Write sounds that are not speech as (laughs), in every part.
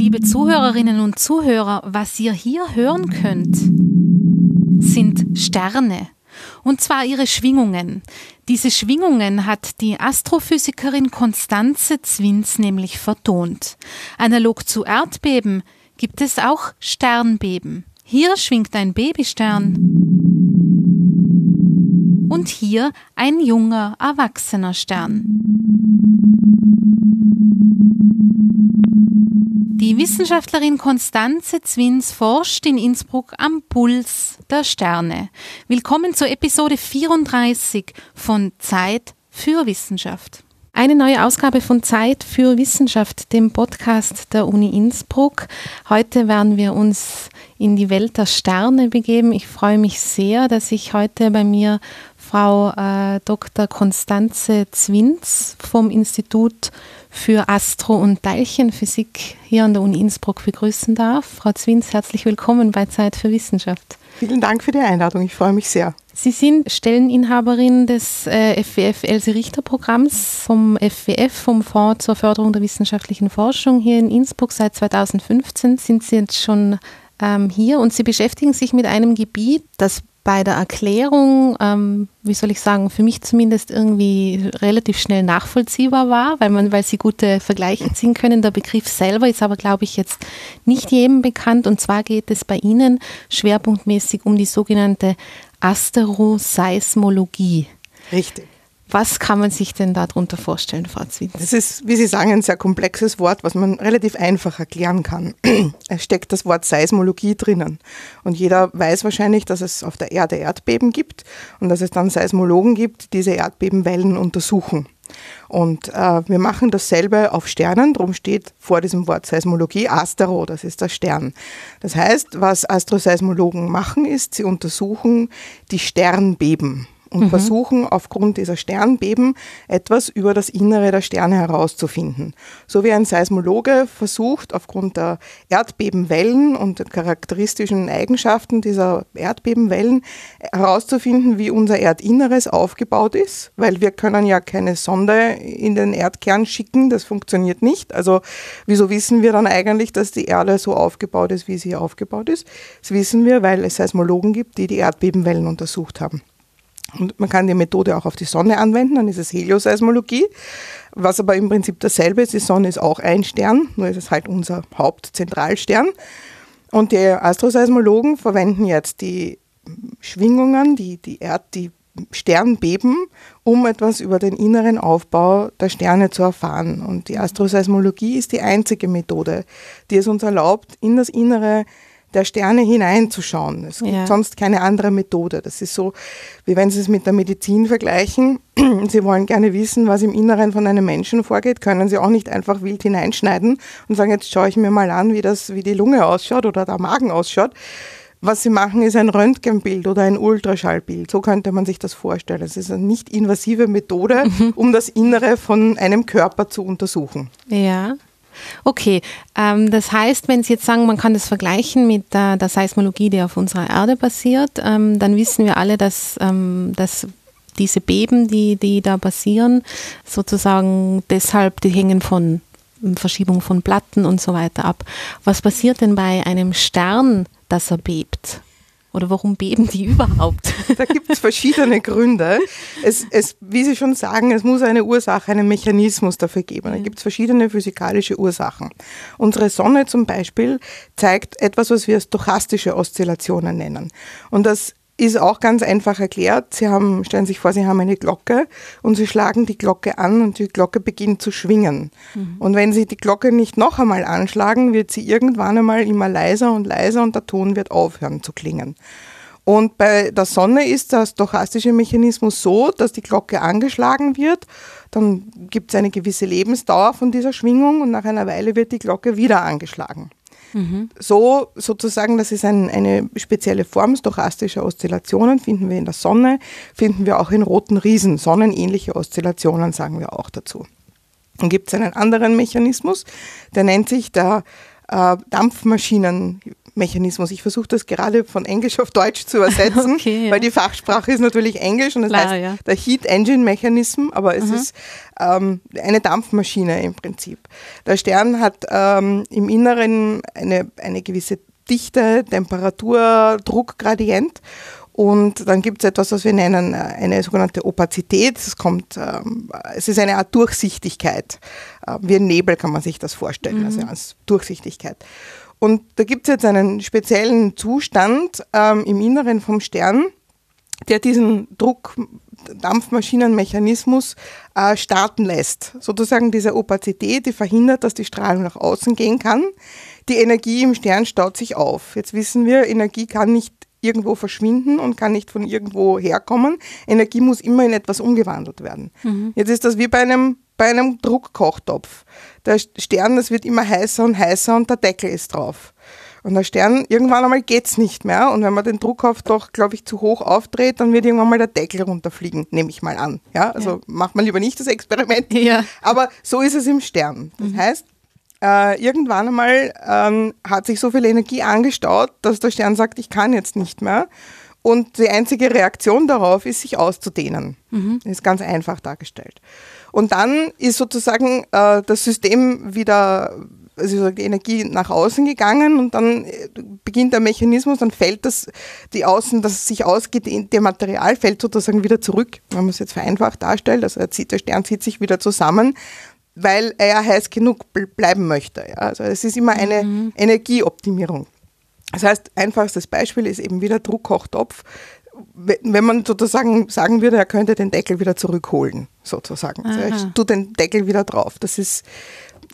Liebe Zuhörerinnen und Zuhörer, was ihr hier hören könnt, sind Sterne. Und zwar ihre Schwingungen. Diese Schwingungen hat die Astrophysikerin Konstanze Zwins nämlich vertont. Analog zu Erdbeben gibt es auch Sternbeben. Hier schwingt ein Babystern und hier ein junger, erwachsener Stern. Die Wissenschaftlerin Konstanze Zwins forscht in Innsbruck am Puls der Sterne. Willkommen zur Episode 34 von Zeit für Wissenschaft. Eine neue Ausgabe von Zeit für Wissenschaft, dem Podcast der Uni Innsbruck. Heute werden wir uns in die Welt der Sterne begeben. Ich freue mich sehr, dass ich heute bei mir Frau äh, Dr. Konstanze Zwins vom Institut für Astro- und Teilchenphysik hier an der Uni Innsbruck begrüßen darf. Frau Zwins, herzlich willkommen bei Zeit für Wissenschaft. Vielen Dank für die Einladung, ich freue mich sehr. Sie sind Stelleninhaberin des äh, FWF Else Richter Programms vom FWF, vom Fonds zur Förderung der wissenschaftlichen Forschung hier in Innsbruck. Seit 2015 sind Sie jetzt schon ähm, hier und Sie beschäftigen sich mit einem Gebiet, das bei der Erklärung, ähm, wie soll ich sagen, für mich zumindest irgendwie relativ schnell nachvollziehbar war, weil man, weil sie gute Vergleiche ziehen können. Der Begriff selber ist aber, glaube ich, jetzt nicht jedem bekannt. Und zwar geht es bei Ihnen schwerpunktmäßig um die sogenannte Asteroseismologie. Richtig. Was kann man sich denn darunter vorstellen, Frau Zwins? Das ist, wie Sie sagen, ein sehr komplexes Wort, was man relativ einfach erklären kann. (clears throat) Es steckt das Wort Seismologie drinnen. Und jeder weiß wahrscheinlich, dass es auf der Erde Erdbeben gibt und dass es dann Seismologen gibt, die diese Erdbebenwellen untersuchen. Und äh, wir machen dasselbe auf Sternen, darum steht vor diesem Wort Seismologie Astero, das ist der Stern. Das heißt, was Astroseismologen machen, ist, sie untersuchen die Sternbeben und mhm. versuchen aufgrund dieser Sternbeben etwas über das Innere der Sterne herauszufinden. So wie ein Seismologe versucht, aufgrund der Erdbebenwellen und der charakteristischen Eigenschaften dieser Erdbebenwellen herauszufinden, wie unser Erdinneres aufgebaut ist, weil wir können ja keine Sonde in den Erdkern schicken, das funktioniert nicht. Also wieso wissen wir dann eigentlich, dass die Erde so aufgebaut ist, wie sie aufgebaut ist? Das wissen wir, weil es Seismologen gibt, die die Erdbebenwellen untersucht haben. Und man kann die Methode auch auf die Sonne anwenden, dann ist es Helioseismologie, was aber im Prinzip dasselbe ist. Die Sonne ist auch ein Stern, nur ist es halt unser Hauptzentralstern. Und die Astroseismologen verwenden jetzt die Schwingungen, die, die, Erd, die Sternbeben, um etwas über den inneren Aufbau der Sterne zu erfahren. Und die Astroseismologie ist die einzige Methode, die es uns erlaubt, in das Innere der Sterne hineinzuschauen. Es gibt ja. sonst keine andere Methode. Das ist so, wie wenn Sie es mit der Medizin vergleichen. (clears throat) Sie wollen gerne wissen, was im Inneren von einem Menschen vorgeht, können Sie auch nicht einfach wild hineinschneiden und sagen, jetzt schaue ich mir mal an, wie das, wie die Lunge ausschaut oder der Magen ausschaut. Was sie machen, ist ein Röntgenbild oder ein Ultraschallbild. So könnte man sich das vorstellen. Es ist eine nicht invasive Methode, mhm. um das Innere von einem Körper zu untersuchen. Ja. Okay, ähm, das heißt, wenn Sie jetzt sagen, man kann das vergleichen mit der, der Seismologie, die auf unserer Erde basiert, ähm, dann wissen wir alle, dass, ähm, dass diese Beben, die, die da passieren, sozusagen deshalb, die hängen von Verschiebung von Platten und so weiter ab. Was passiert denn bei einem Stern, dass er bebt? Oder warum beben die (laughs) überhaupt? Da gibt es verschiedene Gründe. Es, es, wie Sie schon sagen, es muss eine Ursache, einen Mechanismus dafür geben. Da gibt es verschiedene physikalische Ursachen. Unsere Sonne zum Beispiel zeigt etwas, was wir stochastische Oszillationen nennen. Und das ist auch ganz einfach erklärt. Sie haben, stellen Sie sich vor, Sie haben eine Glocke und Sie schlagen die Glocke an und die Glocke beginnt zu schwingen. Mhm. Und wenn Sie die Glocke nicht noch einmal anschlagen, wird sie irgendwann einmal immer leiser und leiser und der Ton wird aufhören zu klingen. Und bei der Sonne ist der stochastische Mechanismus so, dass die Glocke angeschlagen wird, dann gibt es eine gewisse Lebensdauer von dieser Schwingung und nach einer Weile wird die Glocke wieder angeschlagen. Mhm. So sozusagen, das ist ein, eine spezielle Form stochastischer Oszillationen, finden wir in der Sonne, finden wir auch in roten Riesen. Sonnenähnliche Oszillationen sagen wir auch dazu. Dann gibt es einen anderen Mechanismus, der nennt sich der äh, Dampfmaschinen, Mechanismus. Ich versuche das gerade von Englisch auf Deutsch zu (laughs) übersetzen, okay, ja. weil die Fachsprache ist natürlich Englisch und das Klar, heißt ja. der Heat Engine Mechanism, aber es mhm. ist ähm, eine Dampfmaschine im Prinzip. Der Stern hat ähm, im Inneren eine, eine gewisse Dichte, Temperatur, Druckgradient und dann gibt es etwas, was wir nennen äh, eine sogenannte Opazität. Es, kommt, ähm, es ist eine Art Durchsichtigkeit. Äh, wie ein Nebel kann man sich das vorstellen, also mhm. also als Durchsichtigkeit. Und da gibt es jetzt einen speziellen Zustand ähm, im Inneren vom Stern, der diesen Druck, Dampfmaschinenmechanismus äh, starten lässt. Sozusagen diese Opazität, die verhindert, dass die Strahlung nach außen gehen kann. Die Energie im Stern staut sich auf. Jetzt wissen wir, Energie kann nicht irgendwo verschwinden und kann nicht von irgendwo herkommen. Energie muss immer in etwas umgewandelt werden. Mhm. Jetzt ist das wie bei einem, bei einem Druckkochtopf. Der Stern, das wird immer heißer und heißer und der Deckel ist drauf. Und der Stern, irgendwann einmal geht's nicht mehr. Und wenn man den Druckauftrag, glaube ich, zu hoch aufdreht, dann wird irgendwann mal der Deckel runterfliegen, nehme ich mal an. Ja, also ja. macht man lieber nicht das Experiment. (laughs) Ja. Aber so ist es im Stern. Das mhm. heißt, äh, irgendwann einmal ähm, hat sich so viel Energie angestaut, dass der Stern sagt, ich kann jetzt nicht mehr. Und die einzige Reaktion darauf ist, sich auszudehnen. Mhm. Ist ganz einfach dargestellt. Und dann ist sozusagen äh, das System wieder, also die Energie nach außen gegangen und dann äh, beginnt der Mechanismus, dann fällt das, die Außen, das sich ausgedehnte Material fällt sozusagen wieder zurück, wenn man es jetzt vereinfacht darstellt. Also zieht, der Stern zieht sich wieder zusammen weil er ja heiß genug bleiben möchte. Ja. Also es ist immer eine mhm. Energieoptimierung. Das heißt, einfachstes Beispiel ist eben wieder Druckkochtopf. Wenn man sozusagen sagen würde, er könnte den Deckel wieder zurückholen, sozusagen. Also er tut den Deckel wieder drauf. Das ist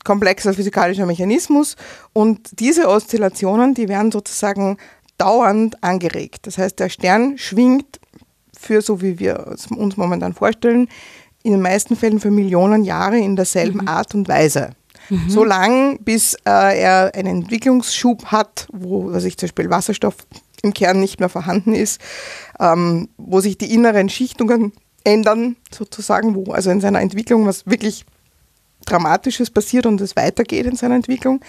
komplexer physikalischer Mechanismus und diese Oszillationen, die werden sozusagen dauernd angeregt. Das heißt, der Stern schwingt für, so wie wir es uns momentan vorstellen, in den meisten Fällen für Millionen Jahre in derselben mhm. Art und Weise. Mhm. So lang, bis äh, er einen Entwicklungsschub hat, wo sich zum Beispiel Wasserstoff im Kern nicht mehr vorhanden ist, ähm, wo sich die inneren Schichtungen ändern, sozusagen, wo also in seiner Entwicklung was wirklich Dramatisches passiert und es weitergeht in seiner Entwicklung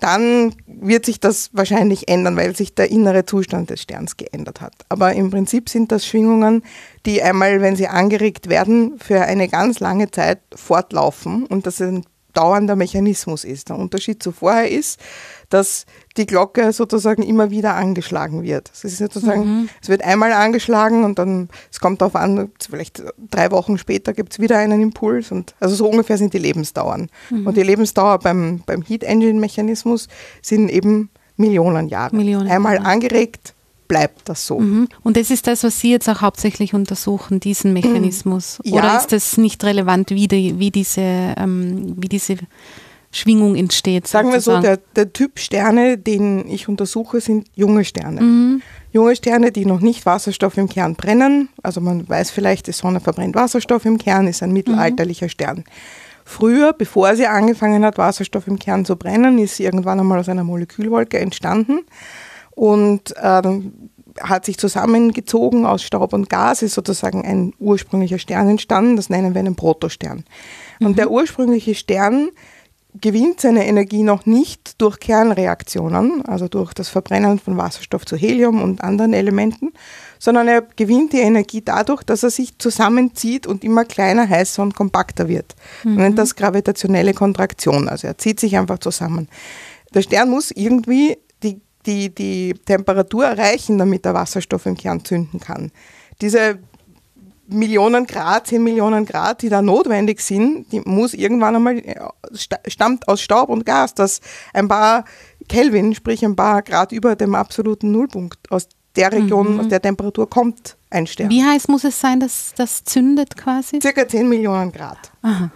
dann wird sich das wahrscheinlich ändern, weil sich der innere Zustand des Sterns geändert hat. Aber im Prinzip sind das Schwingungen, die einmal, wenn sie angeregt werden, für eine ganz lange Zeit fortlaufen und das ein dauernder Mechanismus ist. Der Unterschied zu vorher ist, dass die Glocke sozusagen immer wieder angeschlagen wird. Es ist sozusagen, mhm. es wird einmal angeschlagen und dann, es kommt darauf an, vielleicht drei Wochen später gibt es wieder einen Impuls und also so ungefähr sind die Lebensdauern. Mhm. Und die Lebensdauer beim, beim Heat Engine Mechanismus sind eben Millionen Jahre. Millionen einmal Jahre. angeregt, bleibt das so. Mhm. Und das ist das, was Sie jetzt auch hauptsächlich untersuchen, diesen Mechanismus? Ja. Oder ist das nicht relevant, wie, die, wie, diese, ähm, wie diese Schwingung entsteht? Sagen sozusagen? wir so, der, der, Typ Sterne, den ich untersuche, sind junge Sterne. Mhm. Junge Sterne, die noch nicht Wasserstoff im Kern brennen. Also man weiß vielleicht, die Sonne verbrennt Wasserstoff im Kern, ist ein mittelalterlicher mhm. Stern. Früher, bevor sie angefangen hat, Wasserstoff im Kern zu brennen, ist sie irgendwann einmal aus einer Molekülwolke entstanden und ähm, hat sich zusammengezogen aus Staub und Gas, ist sozusagen ein ursprünglicher Stern entstanden, das nennen wir einen Protostern. Mhm. Und der ursprüngliche Stern gewinnt seine Energie noch nicht durch Kernreaktionen, also durch das Verbrennen von Wasserstoff zu Helium und anderen Elementen, sondern er gewinnt die Energie dadurch, dass er sich zusammenzieht und immer kleiner, heißer und kompakter wird. Man nennt mhm. das gravitationelle Kontraktion, also er zieht sich einfach zusammen. Der Stern muss irgendwie die, die Temperatur erreichen, damit der Wasserstoff im Kern zünden kann. Diese Millionen Grad, 10 Millionen Grad, die da notwendig sind, die muss irgendwann einmal, äh, stammt aus Staub und Gas, das ein paar Kelvin, sprich ein paar Grad über dem absoluten Nullpunkt aus der Region, mhm. aus der Temperatur kommt ein Stern. Wie heiß muss es sein, dass das zündet quasi? Circa 10 Millionen Grad. Aha.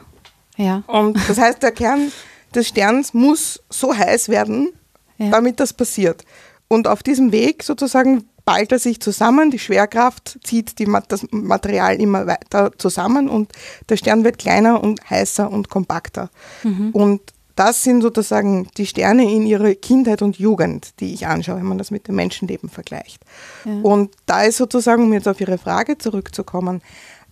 Ja. Und das heißt, der Kern des Sterns muss so heiß werden, ja. damit das passiert. Und auf diesem Weg sozusagen ballt er sich zusammen, die Schwerkraft zieht die, das Material immer weiter zusammen und der Stern wird kleiner und heißer und kompakter. Mhm. Und das sind sozusagen die Sterne in ihrer Kindheit und Jugend, die ich anschaue, wenn man das mit dem Menschenleben vergleicht. Ja. Und da ist sozusagen, um jetzt auf Ihre Frage zurückzukommen,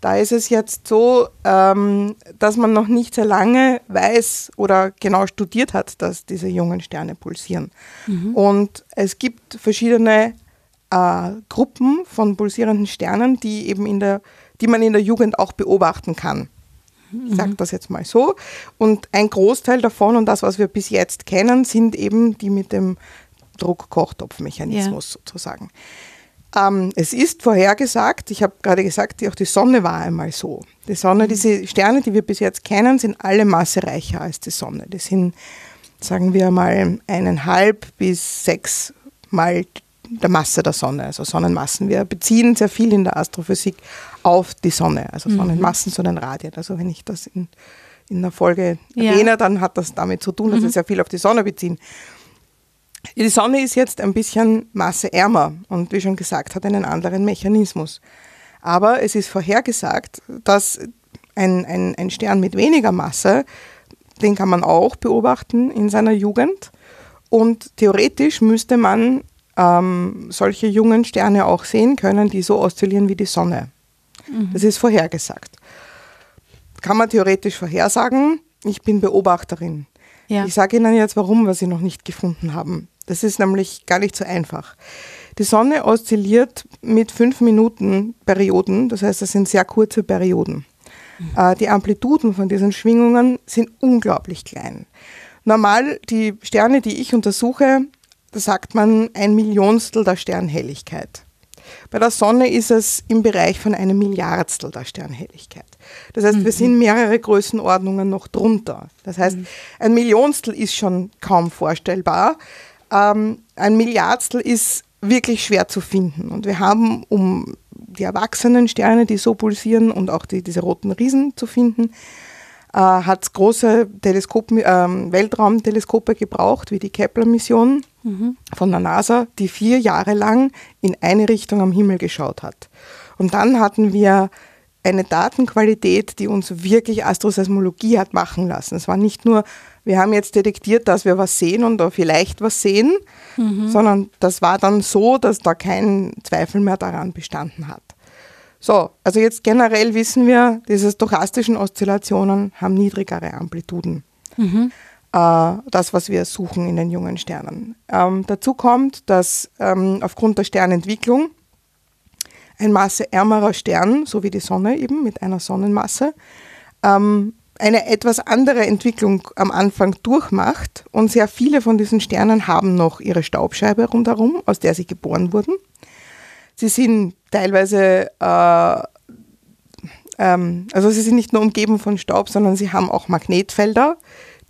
Da ist es jetzt so, ähm, dass man noch nicht sehr lange weiß oder genau studiert hat, dass diese jungen Sterne pulsieren. Mhm. Und es gibt verschiedene äh, Gruppen von pulsierenden Sternen, die eben in der, die man in der Jugend auch beobachten kann. Ich sage mhm. das jetzt mal so. Und ein Großteil davon und das, was wir bis jetzt kennen, sind eben die mit dem Druckkochtopfmechanismus ja. sozusagen. Ähm, es ist vorhergesagt, ich habe gerade gesagt, die, auch die Sonne war einmal so. Die Sonne, mhm. diese Sterne, die wir bis jetzt kennen, sind alle massereicher als die Sonne. Die sind, sagen wir mal, eineinhalb bis sechs Mal der Masse der Sonne, also Sonnenmassen. Wir beziehen sehr viel in der Astrophysik auf die Sonne, also mhm. Sonnenmassen, Sonnenradien. Also wenn ich das in, in einer Folge ja. erwähne, dann hat das damit zu tun, dass mhm. wir sehr viel auf die Sonne beziehen. Die Sonne ist jetzt ein bisschen masseärmer und wie schon gesagt, hat einen anderen Mechanismus. Aber es ist vorhergesagt, dass ein, ein, ein Stern mit weniger Masse, den kann man auch beobachten in seiner Jugend. Und theoretisch müsste man ähm, solche jungen Sterne auch sehen können, die so oszillieren wie die Sonne. Mhm. Das ist vorhergesagt. Kann man theoretisch vorhersagen. Ich bin Beobachterin. Ja. Ich sage Ihnen jetzt, warum wir sie noch nicht gefunden haben. Das ist nämlich gar nicht so einfach. Die Sonne oszilliert mit fünf Minuten Perioden, das heißt, das sind sehr kurze Perioden. Mhm. Äh, die Amplituden von diesen Schwingungen sind unglaublich klein. Normal, die Sterne, die ich untersuche, da sagt man ein Millionstel der Sternhelligkeit. Bei der Sonne ist es im Bereich von einem Milliardstel der Sternhelligkeit. Das heißt, mhm. wir sind mehrere Größenordnungen noch drunter. Das heißt, mhm. ein Millionstel ist schon kaum vorstellbar. Ähm, ein Milliardstel ist wirklich schwer zu finden. Und wir haben, um die erwachsenen Sterne, die so pulsieren und auch die, diese roten Riesen zu finden, äh, hat es große Teleskop, äh, Weltraumteleskope gebraucht, wie die Kepler-Mission von der NASA, die vier Jahre lang in eine Richtung am Himmel geschaut hat. Und dann hatten wir eine Datenqualität, die uns wirklich Astroseismologie hat machen lassen. Es war nicht nur wir haben jetzt detektiert, dass wir was sehen und da vielleicht was sehen, mhm. sondern das war dann so, dass da kein Zweifel mehr daran bestanden hat. So, also jetzt generell wissen wir, diese stochastischen Oszillationen haben niedrigere Amplituden. Mhm. Äh, das, was wir suchen in den jungen Sternen. Ähm, dazu kommt, dass ähm, aufgrund der Sternentwicklung ein masseärmerer Stern, so wie die Sonne eben mit einer Sonnenmasse, ähm, eine etwas andere Entwicklung am Anfang durchmacht und sehr viele von diesen Sternen haben noch ihre Staubscheibe rundherum, aus der sie geboren wurden. Sie sind teilweise, äh, ähm, also sie sind nicht nur umgeben von Staub, sondern sie haben auch Magnetfelder,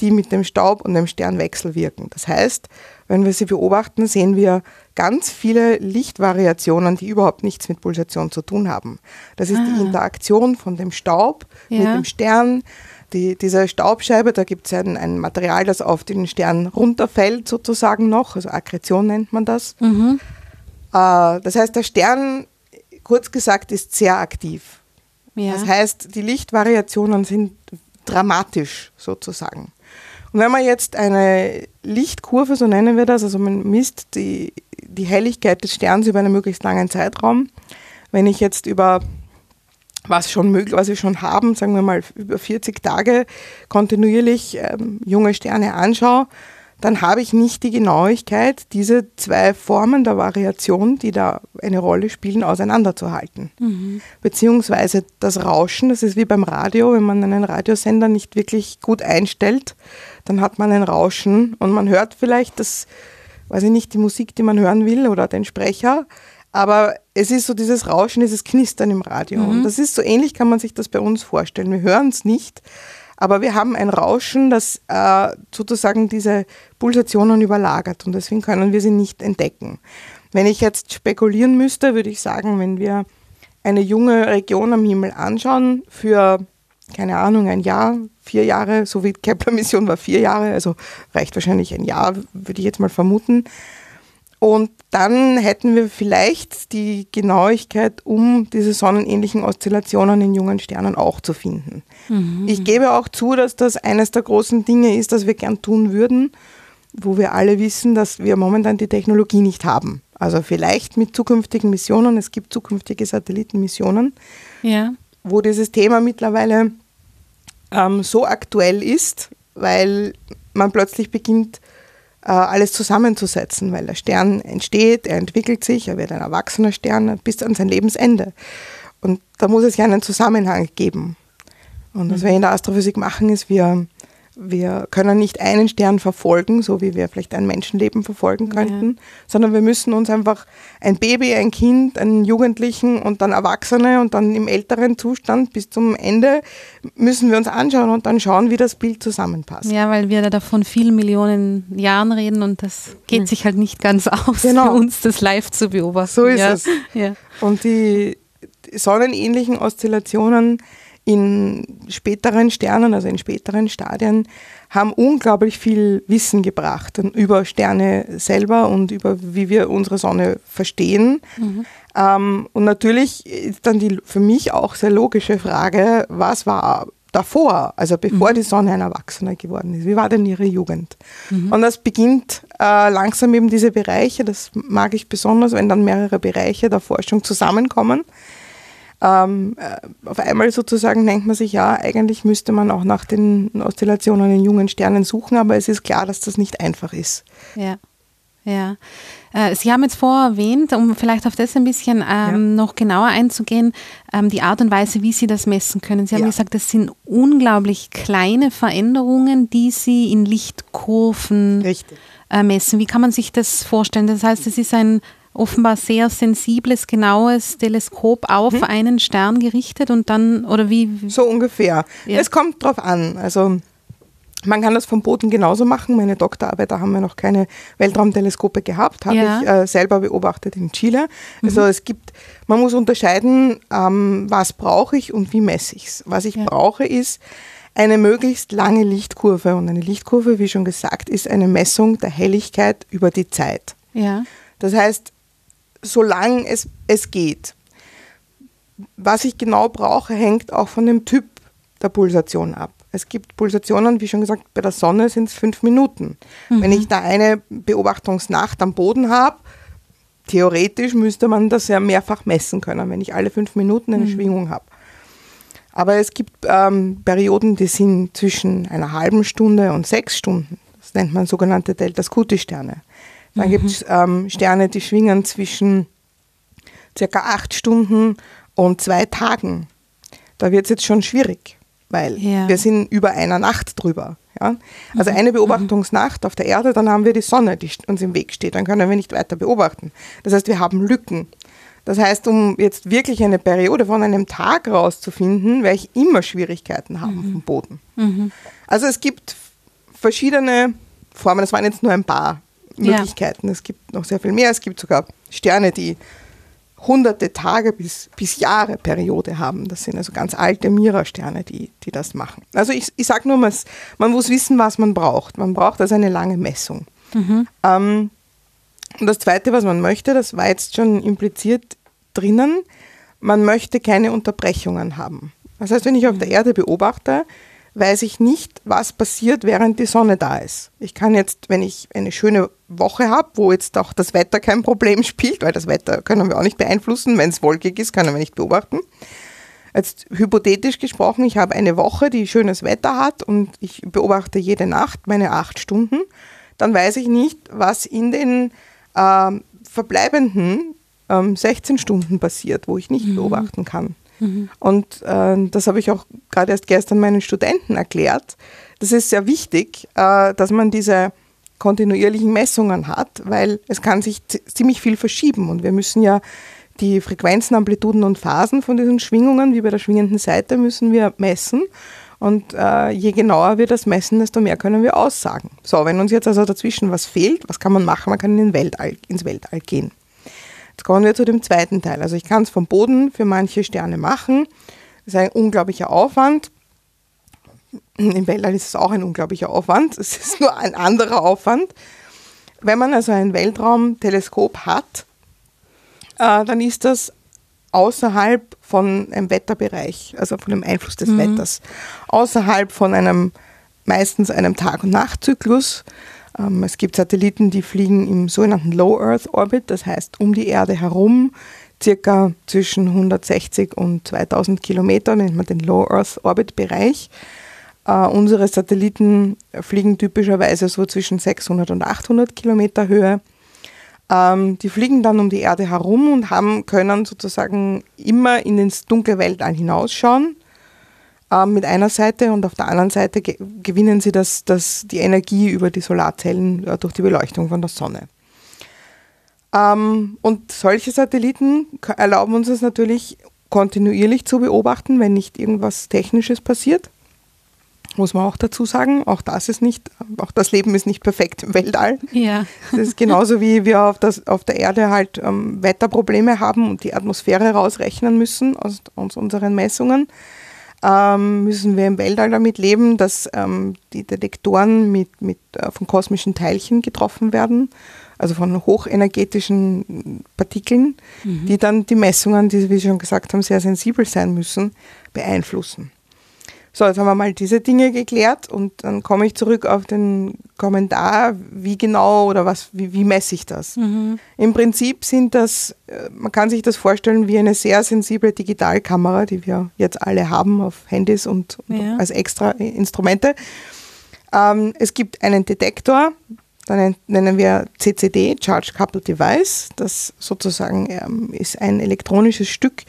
die mit dem Staub und dem Stern wechselwirken. Das heißt, wenn wir sie beobachten, sehen wir ganz viele Lichtvariationen, die überhaupt nichts mit Pulsation zu tun haben. Das ist ah. die Interaktion von dem Staub ja. mit dem Stern, die, diese Staubscheibe, da gibt es ein, ein, Material, das auf den Stern runterfällt sozusagen noch, also Akkretion nennt man das. Mhm. Äh, das heißt, der Stern, kurz gesagt, ist sehr aktiv. Ja. Das heißt, die Lichtvariationen sind dramatisch sozusagen. Und wenn man jetzt eine Lichtkurve, so nennen wir das, also man misst die, die Helligkeit des Sterns über einen möglichst langen Zeitraum, wenn ich jetzt über was schon möglich, was wir schon haben, sagen wir mal über 40 Tage kontinuierlich ähm, junge Sterne anschaue, dann habe ich nicht die Genauigkeit, diese zwei Formen der Variation, die da eine Rolle spielen, auseinanderzuhalten. Mhm. Beziehungsweise das Rauschen, das ist wie beim Radio, wenn man einen Radiosender nicht wirklich gut einstellt, dann hat man ein Rauschen und man hört vielleicht das, weiß ich nicht, die Musik, die man hören will oder den Sprecher, aber es ist so dieses Rauschen, dieses Knistern im Radio. Mhm. Und das ist so ähnlich, kann man sich das bei uns vorstellen. Wir hören es nicht, aber wir haben ein Rauschen, das äh, sozusagen diese Pulsationen überlagert und deswegen können wir sie nicht entdecken. Wenn ich jetzt spekulieren müsste, würde ich sagen, wenn wir eine junge Region am Himmel anschauen für, keine Ahnung, ein Jahr, vier Jahre, so wie Kepler-Mission war vier Jahre, also reicht wahrscheinlich ein Jahr, würde ich jetzt mal vermuten, und dann hätten wir vielleicht die Genauigkeit, um diese sonnenähnlichen Oszillationen in jungen Sternen auch zu finden. Mhm. Ich gebe auch zu, dass das eines der großen Dinge ist, das wir gern tun würden, wo wir alle wissen, dass wir momentan die Technologie nicht haben. Also vielleicht mit zukünftigen Missionen, es gibt zukünftige Satellitenmissionen. Ja. Wo dieses Thema mittlerweile ähm, so aktuell ist, weil man plötzlich beginnt, äh, alles zusammenzusetzen, weil der Stern entsteht, er entwickelt sich, er wird ein erwachsener Stern bis an sein Lebensende. Und da muss es ja einen Zusammenhang geben. Und was mhm. wir in der Astrophysik machen, ist, wir wir können nicht einen Stern verfolgen, so wie wir vielleicht ein Menschenleben verfolgen könnten, ja. sondern wir müssen uns einfach ein Baby, ein Kind, einen Jugendlichen und dann Erwachsene und dann im älteren Zustand bis zum Ende müssen wir uns anschauen und dann schauen, wie das Bild zusammenpasst. Ja, weil wir da von vielen Millionen Jahren reden und das geht mhm. sich halt nicht ganz aus genau. für uns, das live zu beobachten. So ist ja. es. Ja. Und die sonnenähnlichen Oszillationen in späteren Sternen, also in späteren Stadien, haben unglaublich viel Wissen gebracht über Sterne selber und über wie wir unsere Sonne verstehen. Mhm. Ähm, und natürlich ist dann die für mich auch sehr logische Frage, was war davor, also bevor mhm. die Sonne ein Erwachsener geworden ist? Wie war denn ihre Jugend? Mhm. Und das beginnt äh, langsam eben diese Bereiche, das mag ich besonders, wenn dann mehrere Bereiche der Forschung zusammenkommen ähm, äh, auf einmal sozusagen denkt man sich, ja, eigentlich müsste man auch nach den Oszillationen in jungen Sternen suchen, aber es ist klar, dass das nicht einfach ist. Ja. Ja, äh, Sie haben jetzt vorher erwähnt, um vielleicht auf das ein bisschen ähm, ja. noch genauer einzugehen, ähm, die Art und Weise, wie Sie das messen können. Sie haben ja. gesagt, das sind unglaublich kleine Veränderungen, die Sie in Lichtkurven äh, messen. Wie kann man sich das vorstellen? Das heißt, es ist ein offenbar sehr sensibles, genaues Teleskop auf hm. einen Stern gerichtet und dann, oder wie? So ungefähr. Ja. Es kommt drauf an. Also man kann das vom Boden genauso machen. Meine Doktorarbeit, da haben wir noch keine Weltraumteleskope gehabt, habe ja. ich äh, selber beobachtet in Chile. Also mhm. es gibt, man muss unterscheiden, ähm, was brauche ich und wie messe ich es. Was ich ja. brauche ist eine möglichst lange Lichtkurve und eine Lichtkurve, wie schon gesagt, ist eine Messung der Helligkeit über die Zeit. Ja. Das heißt, solange es, es geht. Was ich genau brauche, hängt auch von dem Typ der Pulsation ab. Es gibt Pulsationen, wie schon gesagt, bei der Sonne sind es fünf Minuten. Mhm. Wenn ich da eine Beobachtungsnacht am Boden habe, theoretisch müsste man das ja mehrfach messen können, wenn ich alle fünf Minuten eine mhm. Schwingung habe. Aber es gibt ähm, Perioden, die sind zwischen einer halben Stunde und sechs Stunden. Das nennt man sogenannte Delta-Scuti-Sterne. Dann mhm. gibt es ähm, Sterne, die schwingen zwischen circa acht Stunden und zwei Tagen. Da wird es jetzt schon schwierig, weil ja. wir sind über einer Nacht drüber. Ja? Also mhm. eine mhm. Beobachtungsnacht auf der Erde, dann haben wir die Sonne, die uns im Weg steht. Dann können wir nicht weiter beobachten. Das heißt, wir haben Lücken. Das heißt, um jetzt wirklich eine Periode von einem Tag rauszufinden, werde ich immer Schwierigkeiten haben mhm. vom Boden. Mhm. Also es gibt verschiedene Formen, das waren jetzt nur ein paar. Möglichkeiten. Ja. Es gibt noch sehr viel mehr. Es gibt sogar Sterne, die hunderte Tage bis, bis Jahre Periode haben. Das sind also ganz alte Mira-Sterne, die, die das machen. Also ich, ich sage nur, man, man muss wissen, was man braucht. Man braucht also eine lange Messung. Mhm. Ähm, und das Zweite, was man möchte, das war jetzt schon impliziert drinnen, man möchte keine Unterbrechungen haben. Das heißt, wenn ich auf der Erde beobachte, weiß ich nicht, was passiert, während die Sonne da ist. Ich kann jetzt, wenn ich eine schöne Woche habe, wo jetzt auch das Wetter kein Problem (laughs) spielt, weil das Wetter können wir auch nicht beeinflussen, wenn es wolkig ist, können wir nicht beobachten. Jetzt hypothetisch gesprochen, ich habe eine Woche, die schönes Wetter hat und ich beobachte jede Nacht meine acht Stunden, dann weiß ich nicht, was in den äh, verbleibenden ähm, 16 Stunden passiert, wo ich nicht mhm. beobachten kann. Mhm. Und äh, das habe ich auch gerade erst gestern meinen Studenten erklärt. Das ist sehr wichtig, äh, dass man diese kontinuierlichen Messungen hat, weil es kann sich ziemlich viel verschieben und wir müssen ja die Frequenzen, Amplituden und Phasen von diesen Schwingungen, wie bei der schwingenden Seite, müssen wir messen. Und äh, je genauer wir das messen, desto mehr können wir aussagen. So, wenn uns jetzt also dazwischen was fehlt, was kann man machen? Man kann in Weltall, ins Weltall gehen. Jetzt kommen wir zu dem zweiten Teil. Also ich kann es vom Boden für manche Sterne machen. Das ist ein unglaublicher Aufwand. Im Weltall ist es auch ein unglaublicher Aufwand. Es ist nur ein anderer Aufwand. Wenn man also ein Weltraumteleskop hat, äh, dann ist das außerhalb von einem Wetterbereich, also von dem Einfluss des mhm. Wetters, außerhalb von einem meistens einem Tag- und Nachtzyklus. Ähm, es gibt Satelliten, die fliegen im sogenannten Low Earth Orbit, das heißt um die Erde herum, circa zwischen 160 und 2000 Kilometer, nennt man den Low Earth Orbit Bereich. Uh, unsere Satelliten fliegen typischerweise so zwischen 600 und 800 Kilometer Höhe. Ähm, die fliegen dann um die Erde herum und haben, können sozusagen immer in ins dunkle Weltall hinausschauen äh, mit einer Seite und auf der anderen Seite ge gewinnen sie das, das, die Energie über die Solarzellen äh, durch die Beleuchtung von der Sonne. Ähm, und solche Satelliten erlauben uns es natürlich kontinuierlich zu beobachten, wenn nicht irgendwas Technisches passiert. Muss man auch dazu sagen, auch das ist nicht, auch das Leben ist nicht perfekt im Weltall. Ja. Das ist genauso wie wir auf, das, auf der Erde halt ähm, Wetterprobleme haben und die Atmosphäre rausrechnen müssen aus, aus unseren Messungen. Ähm, müssen wir im Weltall damit leben, dass ähm, die Detektoren mit, mit, äh, von kosmischen Teilchen getroffen werden also von hochenergetischen Partikeln, mhm. die dann die Messungen, die, wie Sie schon gesagt haben, sehr sensibel sein müssen, beeinflussen. So, jetzt haben wir mal diese Dinge geklärt und dann komme ich zurück auf den Kommentar, wie genau oder was, wie, wie messe ich das? Mhm. Im Prinzip sind das, äh, man kann sich das vorstellen wie eine sehr sensible Digitalkamera, die wir jetzt alle haben auf Handys und, und ja. als extra Instrumente. Ähm, es gibt einen Detektor, dann nennen wir CCD, Charge Coupled Device. Das sozusagen ähm, ist ein elektronisches Stück,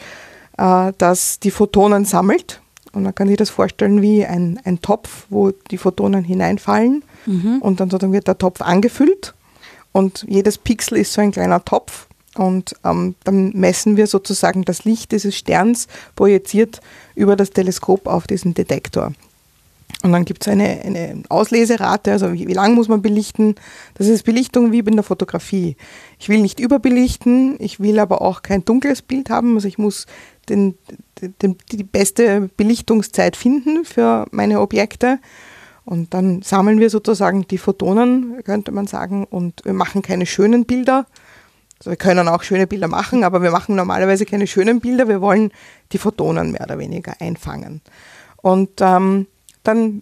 äh, das die Photonen sammelt. Und man kann sich das vorstellen wie ein, ein Topf, wo die Photonen hineinfallen. Mhm. Und dann sozusagen wird der Topf angefüllt. Und jedes Pixel ist so ein kleiner Topf. Und ähm, dann messen wir sozusagen das Licht dieses Sterns projiziert über das Teleskop auf diesen Detektor. Und dann gibt es eine, eine Ausleserate, also wie, wie lang muss man belichten. Das ist Belichtung wie in der Fotografie. Ich will nicht überbelichten, ich will aber auch kein dunkles Bild haben. Also ich muss den, den, die beste Belichtungszeit finden für meine Objekte. Und dann sammeln wir sozusagen die Photonen, könnte man sagen, und wir machen keine schönen Bilder. Also wir können auch schöne Bilder machen, aber wir machen normalerweise keine schönen Bilder. Wir wollen die Photonen mehr oder weniger einfangen. Und ähm, dann,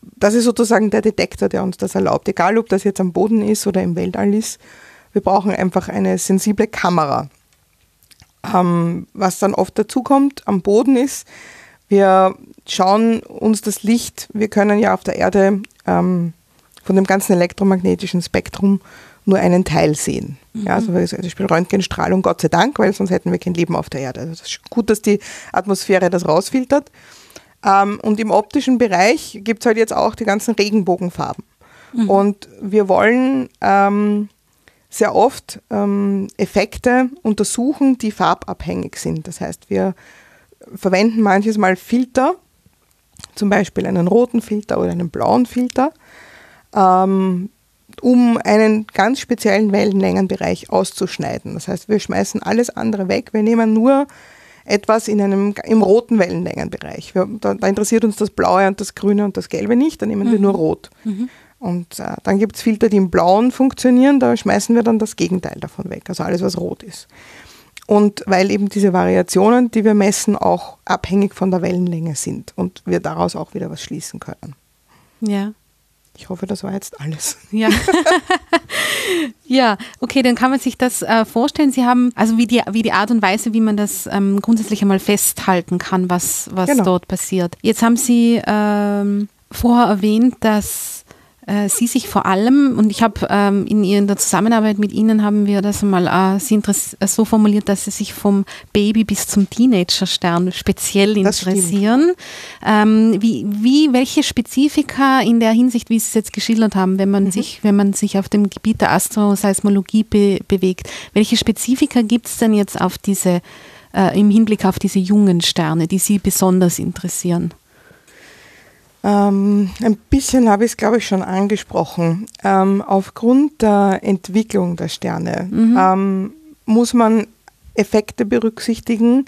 das ist sozusagen der Detektor, der uns das erlaubt. Egal, ob das jetzt am Boden ist oder im Weltall ist, wir brauchen einfach eine sensible Kamera. Ähm, was dann oft dazu kommt am Boden ist, wir schauen uns das Licht, wir können ja auf der Erde ähm, von dem ganzen elektromagnetischen Spektrum nur einen Teil sehen. Mhm. Ja, also zum Beispiel Röntgenstrahlung, Gott sei Dank, weil sonst hätten wir kein Leben auf der Erde. Also es ist gut, dass die Atmosphäre das rausfiltert. Ähm, und im optischen Bereich gibt es halt jetzt auch die ganzen Regenbogenfarben. Mhm. Und wir wollen ähm, sehr oft ähm, Effekte untersuchen, die farbabhängig sind. Das heißt, wir verwenden manches Mal Filter, zum Beispiel einen roten Filter oder einen blauen Filter, ähm, um einen ganz speziellen Wellenlängenbereich auszuschneiden. Das heißt, wir schmeißen alles andere weg, wir nehmen nur etwas in einem, im roten Wellenlängenbereich. Wir, da, da, interessiert uns das Blaue und das Grüne und das Gelbe nicht, da nehmen mhm. wir nur Rot. Mhm. Und äh, dann gibt es Filter, die im Blauen funktionieren, da schmeißen wir dann das Gegenteil davon weg, also alles, was rot ist. Und weil eben diese Variationen, die wir messen, auch abhängig von der Wellenlänge sind und wir daraus auch wieder was schließen können. Ja. Ich hoffe, das war jetzt alles. Ja. (laughs) ja, okay, dann kann man sich das äh, vorstellen. Sie haben, also wie die, wie die Art und Weise, wie man das ähm, grundsätzlich einmal festhalten kann, was, was genau. dort passiert. Jetzt haben Sie ähm, vorher erwähnt, dass äh, sie sich vor allem, und ich habe ähm, in, in der Zusammenarbeit mit Ihnen haben wir das mal äh, sie äh, so formuliert, dass Sie sich vom Baby bis zum Teenager-Stern speziell interessieren. Ähm, wie, wie, welche Spezifika in der Hinsicht, wie Sie es jetzt geschildert haben, wenn man mhm. sich, wenn man sich auf dem Gebiet der Astroseismologie be bewegt, welche Spezifika gibt es denn jetzt auf diese, äh, im Hinblick auf diese jungen Sterne, die Sie besonders interessieren? Ähm, ein bisschen habe ich es, glaube ich, schon angesprochen. Ähm, aufgrund der Entwicklung der Sterne mhm. ähm, muss man Effekte berücksichtigen,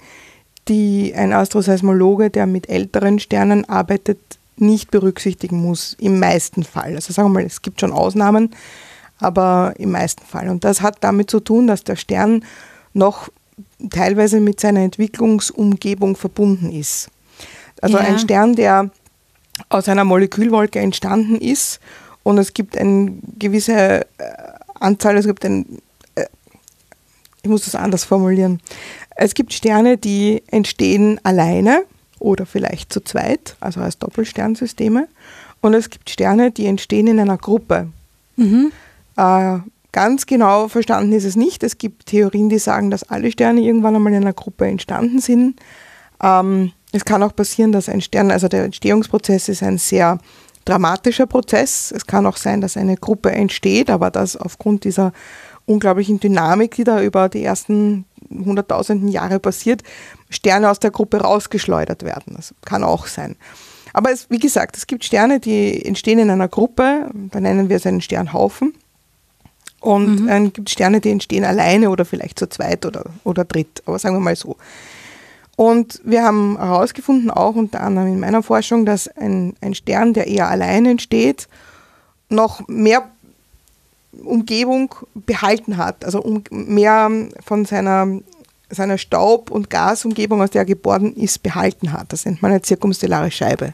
die ein Astroseismologe, der mit älteren Sternen arbeitet, nicht berücksichtigen muss, im meisten Fall. Also sagen wir mal, es gibt schon Ausnahmen, aber im meisten Fall. Und das hat damit zu tun, dass der Stern noch teilweise mit seiner Entwicklungsumgebung verbunden ist. Also ja. ein Stern, der aus einer Molekülwolke entstanden ist und es gibt eine gewisse äh, Anzahl, es gibt ein, äh, ich muss das anders formulieren. Es gibt Sterne, die entstehen alleine oder vielleicht zu zweit, also als Doppelsternsysteme. Und es gibt Sterne, die entstehen in einer Gruppe. Mhm. Äh, ganz genau verstanden ist es nicht. Es gibt Theorien, die sagen, dass alle Sterne irgendwann einmal in einer Gruppe entstanden sind. Ähm, es kann auch passieren, dass ein Stern, also der Entstehungsprozess ist ein sehr dramatischer Prozess. Es kann auch sein, dass eine Gruppe entsteht, aber dass aufgrund dieser unglaublichen Dynamik, die da über die ersten hunderttausenden Jahre passiert, Sterne aus der Gruppe rausgeschleudert werden. Das kann auch sein. Aber es, wie gesagt, es gibt Sterne, die entstehen in einer Gruppe, da nennen wir es einen Sternhaufen. Und mhm. es gibt Sterne, die entstehen alleine oder vielleicht zu zweit oder, oder dritt, aber sagen wir mal so. Und wir haben herausgefunden, auch unter anderem in meiner Forschung, dass ein, ein Stern, der eher allein entsteht, noch mehr Umgebung behalten hat, also um, mehr von seiner, seiner Staub- und Gasumgebung, aus der er geboren ist, behalten hat. Das nennt man eine zirkumstellare Scheibe.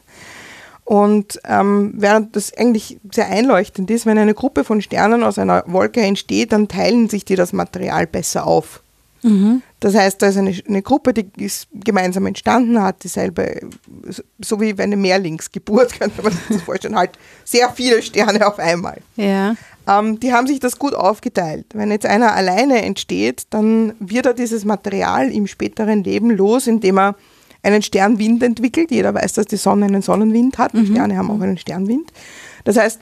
Und ähm, während das eigentlich sehr einleuchtend ist, wenn eine Gruppe von Sternen aus einer Wolke entsteht, dann teilen sich die das Material besser auf. Mhm. Das heißt, da ist eine, eine, Gruppe, die ist gemeinsam entstanden, hat dieselbe, so wie eine Mehrlingsgeburt, (laughs) könnte man sich das vorstellen, halt sehr viele Sterne auf einmal. Ja. Ähm, die haben sich das gut aufgeteilt. Wenn jetzt einer alleine entsteht, dann wird er dieses Material im späteren Leben los, indem er einen Sternwind entwickelt. Jeder weiß, dass die Sonne einen Sonnenwind hat. Mhm. Sterne haben auch einen Sternwind. Das heißt,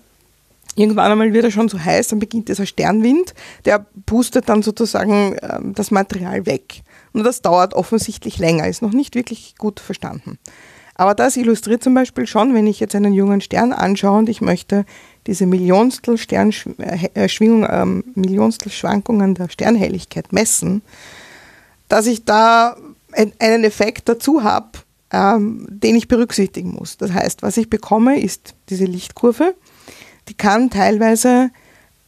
irgendwann einmal wird er schon so heiß, dann beginnt dieser Sternwind, der pustet dann sozusagen ähm, das Material weg. Und das dauert offensichtlich länger, ist noch nicht wirklich gut verstanden. Aber das illustriert zum Beispiel schon, wenn ich jetzt einen jungen Stern anschaue und ich möchte diese Millionstel, Sternschwingung, äh, ähm, Millionstel Schwankungen der Sternhelligkeit messen, dass ich da einen Effekt dazu habe, ähm, den ich berücksichtigen muss. Das heißt, was ich bekomme, ist diese Lichtkurve, die kann teilweise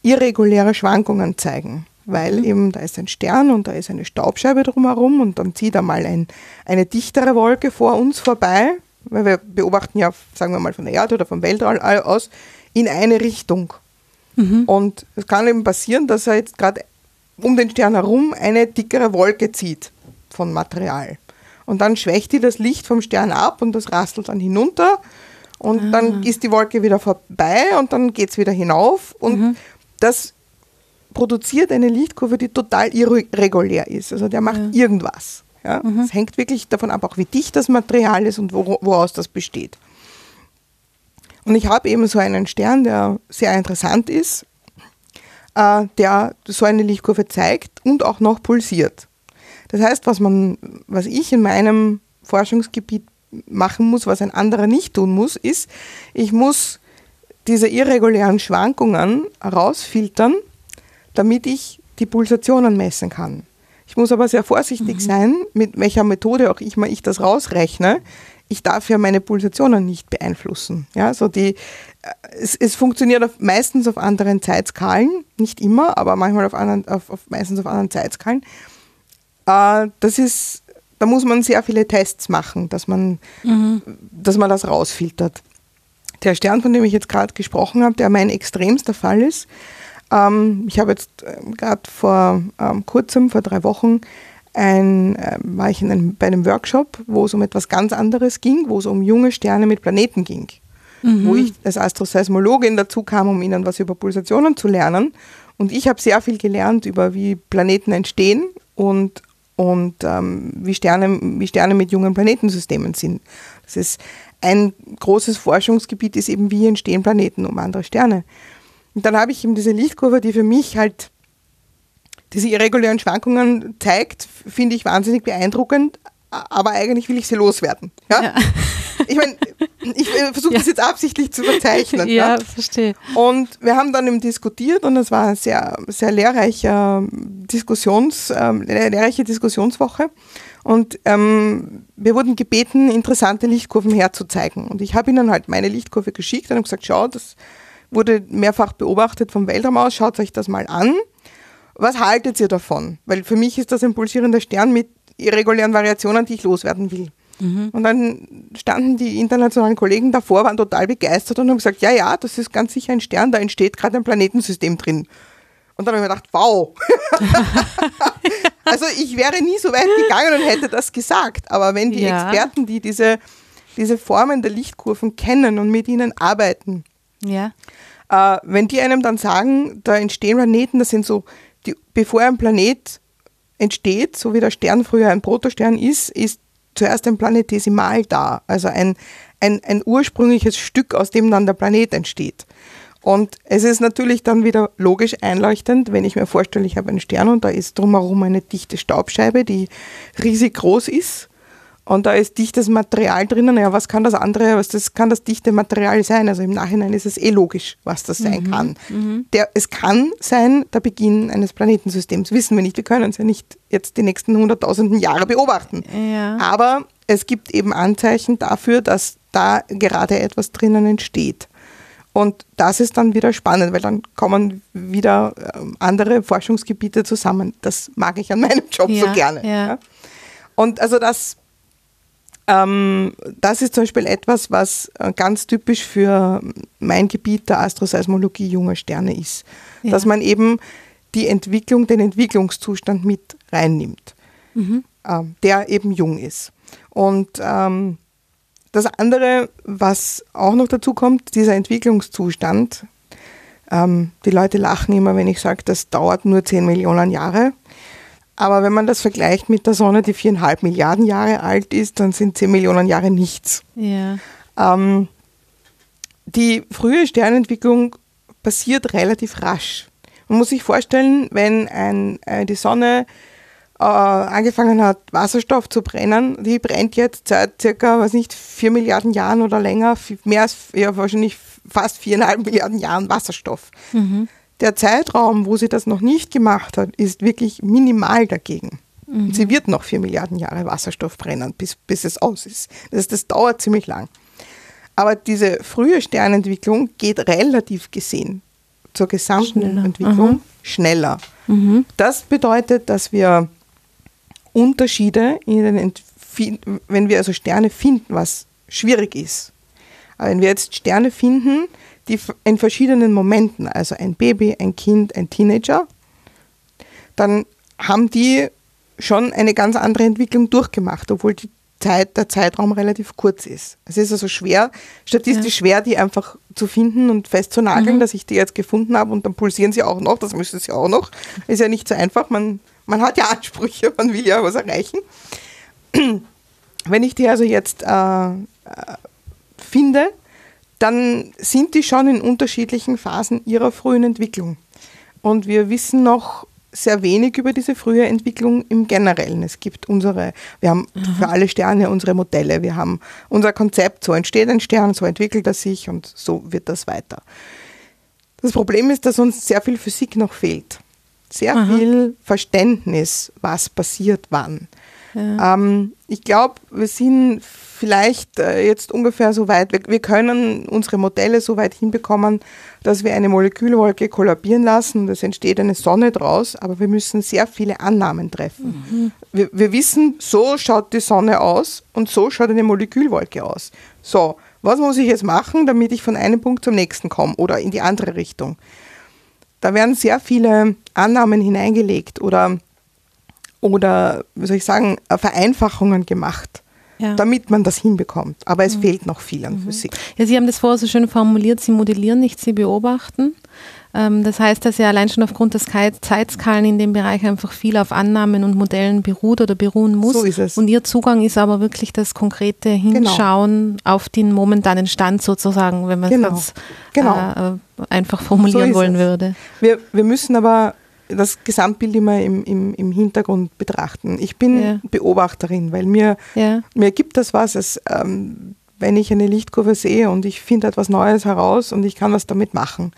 irreguläre Schwankungen zeigen, weil mhm. eben da ist ein Stern und da ist eine Staubscheibe drumherum und dann zieht einmal ein, eine dichtere Wolke vor uns vorbei, weil wir beobachten ja, sagen wir mal von der Erde oder vom Weltall aus, in eine Richtung. Mhm. Und es kann eben passieren, dass er jetzt gerade um den Stern herum eine dickere Wolke zieht von Material. Und dann schwächt die das Licht vom Stern ab und das rastelt dann hinunter und ah. dann ist die Wolke wieder vorbei und dann geht es wieder hinauf und mhm. das produziert eine Lichtkurve, die total irregulär ist. Also der macht ja. irgendwas. Ja? Mhm. Es hängt wirklich davon ab, auch wie dicht das Material ist und wo, woraus das besteht. Und ich habe eben so einen Stern, der sehr interessant ist, äh, der so eine Lichtkurve zeigt und auch noch pulsiert. Das heißt, was, man, was ich in meinem Forschungsgebiet machen muss, was ein anderer nicht tun muss, ist, ich muss diese irregulären Schwankungen herausfiltern, damit ich die Pulsationen messen kann. Ich muss aber sehr vorsichtig mhm. sein, mit welcher Methode auch immer ich das rausrechne ich darf ja meine Pulsationen nicht beeinflussen. Ja, so die, äh, es, es funktioniert auf, meistens auf anderen Zeitskalen, nicht immer, aber manchmal auf, anderen, auf, auf meistens auf anderen Zeitskalen. Äh, das ist, da muss man sehr viele Tests machen, dass man, mhm. dass man das rausfiltert. Der Stern, von dem ich jetzt gerade gesprochen habe, der mein extremster Fall ist, ähm, ich habe jetzt äh, gerade vor ähm, kurzem, vor drei Wochen, ein, äh, war ich in einem, bei einem Workshop, wo es um etwas ganz anderes ging, wo es um junge Sterne mit Planeten ging. Mhm. Wo ich als Astroseismologin dazu kam, um ihnen was über Pulsationen zu lernen. Und ich habe sehr viel gelernt über, wie Planeten entstehen und, und ähm, wie, Sterne, wie Sterne mit jungen Planetensystemen sind. Das ist ein großes Forschungsgebiet, ist eben, wie entstehen Planeten um andere Sterne. Und dann habe ich eben diese Lichtkurve, die für mich halt diese irregulären Schwankungen zeigt, finde ich wahnsinnig beeindruckend, aber eigentlich will ich sie loswerden. Ja? ja. Ich meine, ich versuche (laughs) ja. das jetzt absichtlich zu verzeichnen. Ja, ja, verstehe. Und wir haben dann eben diskutiert und es war eine sehr, sehr lehrreiche, Diskussions, ähm, lehrreiche Diskussionswoche. Und ähm, wir wurden gebeten, interessante Lichtkurven herzuzeigen. Und ich habe ihnen halt meine Lichtkurve geschickt und habe gesagt, schau, das wurde mehrfach beobachtet vom Weltraum aus, schaut euch das mal an. Was haltet ihr davon? Weil für mich ist das ein pulsierender Stern mit irregulären Variationen, die ich loswerden will. Mhm. Und dann standen die internationalen Kollegen davor, waren total begeistert und haben gesagt, ja, ja, das ist ganz sicher ein Stern, da entsteht gerade ein Planetensystem drin. Und dann habe ich mir gedacht, wow. (laughs) also ich wäre nie so weit gegangen und hätte das gesagt. Aber wenn die ja. Experten, die diese, diese Formen der Lichtkurven kennen und mit ihnen arbeiten, ja. äh, wenn die einem dann sagen, da entstehen Planeten, das sind so, die, bevor ein Planet entsteht, so wie der Stern früher ein Protostern ist, ist zuerst ein Planetesimal da, also ein, ein, ein ursprüngliches Stück, aus dem dann der Planet entsteht. Und es ist natürlich dann wieder logisch einleuchtend, wenn ich mir vorstelle, ich habe einen Stern und da ist drumherum eine dichte Staubscheibe, die riesig groß ist. Und da ist dichtes Material drinnen. Ja, was kann das andere, was das kann das dichte Material sein? Also im Nachhinein ist es eh logisch, was das sein mhm. kann. Mhm. Der, es kann sein der Beginn eines Planetensystems. Wissen wir nicht. Wir können es ja nicht jetzt die nächsten hunderttausenden Jahre beobachten. Ja. Aber es gibt eben Anzeichen dafür, dass da gerade etwas drinnen entsteht. Und das ist dann wieder spannend, weil dann kommen wieder ähm, andere Forschungsgebiete zusammen. Das mag ich an meinem Job ja, so gerne. Ja. Und also das ähm, das ist zum Beispiel etwas, was äh, ganz typisch für mein Gebiet der Astroseismologie junger Sterne ist. Ja. Dass man eben die Entwicklung, den Entwicklungszustand mit reinnimmt, mhm. ähm, der eben jung ist. Und ähm, das andere, was auch noch dazu kommt, dieser Entwicklungszustand, ähm, die Leute lachen immer, wenn ich sage, das dauert nur 10 Millionen Jahre. Aber wenn man das vergleicht mit der Sonne, die viereinhalb Milliarden Jahre alt ist, dann sind zehn Millionen Jahre nichts. Ja. Ähm, die frühe Sternentwicklung passiert relativ rasch. Man muss sich vorstellen, wenn ein, äh, die Sonne äh, angefangen hat, Wasserstoff zu brennen, die brennt jetzt seit circa, weiß nicht, vier Milliarden Jahren oder länger, mehr als, ja, wahrscheinlich fast viereinhalb Milliarden Jahren Wasserstoff. Mhm. Der Zeitraum, wo sie das noch nicht gemacht hat, ist wirklich minimal dagegen. Mhm. Sie wird noch vier Milliarden Jahre Wasserstoff brennen, bis, bis es aus ist. Das, das dauert ziemlich lang. Aber diese frühe Sternentwicklung geht relativ gesehen zur gesamten schneller. Entwicklung mhm. schneller. Mhm. Das bedeutet, dass wir Unterschiede in den Ent wenn wir also Sterne finden, was schwierig ist. Aber wenn wir jetzt Sterne finden, die in verschiedenen Momenten, also ein Baby, ein Kind, ein Teenager, dann haben die schon eine ganz andere Entwicklung durchgemacht, obwohl die Zeit, der Zeitraum relativ kurz ist. Es ist also schwer, statistisch ja. schwer, die einfach zu finden und festzunageln, mhm. dass ich die jetzt gefunden habe und dann pulsieren sie auch noch, das müssen sie auch noch. Ist ja nicht so einfach, man, man hat ja Ansprüche, man will ja was erreichen. Wenn ich die also jetzt äh, äh finde, dann sind die schon in unterschiedlichen Phasen ihrer frühen Entwicklung. Und wir wissen noch sehr wenig über diese frühe Entwicklung im Generellen. Es gibt unsere, wir haben Aha. für alle Sterne unsere Modelle, wir haben unser Konzept, so entsteht ein Stern, so entwickelt er sich und so wird das weiter. Das Problem ist, dass uns sehr viel Physik noch fehlt. Sehr Aha. viel Verständnis, was passiert wann. Ja. Ähm, ich glaube, wir sind vielleicht äh, jetzt ungefähr so weit, wir, wir, können unsere Modelle so weit hinbekommen, dass wir eine Molekülwolke kollabieren lassen und es entsteht eine Sonne draus, aber wir müssen sehr viele Annahmen treffen. Mhm. Wir, wir wissen, so schaut die Sonne aus und so schaut eine Molekülwolke aus. So, was muss ich jetzt machen, damit ich von einem Punkt zum nächsten komme oder in die andere Richtung? Da werden sehr viele Annahmen hineingelegt oder, oder wie soll ich sagen, Vereinfachungen gemacht ja. damit man das hinbekommt. Aber es mhm. fehlt noch viel an mhm. Physik. Ja, Sie haben das vorher so schön formuliert, Sie modellieren nicht, Sie beobachten. Ähm, das heißt, dass ja allein schon aufgrund des Zeitskalen in dem Bereich einfach viel auf Annahmen und Modellen beruht oder beruhen muss. So ist es. Und Ihr Zugang ist aber wirklich das konkrete genau. Hinschauen genau. auf den momentanen Stand sozusagen, wenn man genau. es genau. Äh, einfach formulieren so wollen es. würde. Wir, wir müssen aber das Gesamtbild immer im, im, im Hintergrund betrachten. Ich bin ja. Beobachterin, weil mir, ja. mir gibt das was, es, ähm, wenn ich eine Lichtkurve sehe und ich finde etwas Neues heraus und ich kann was damit machen.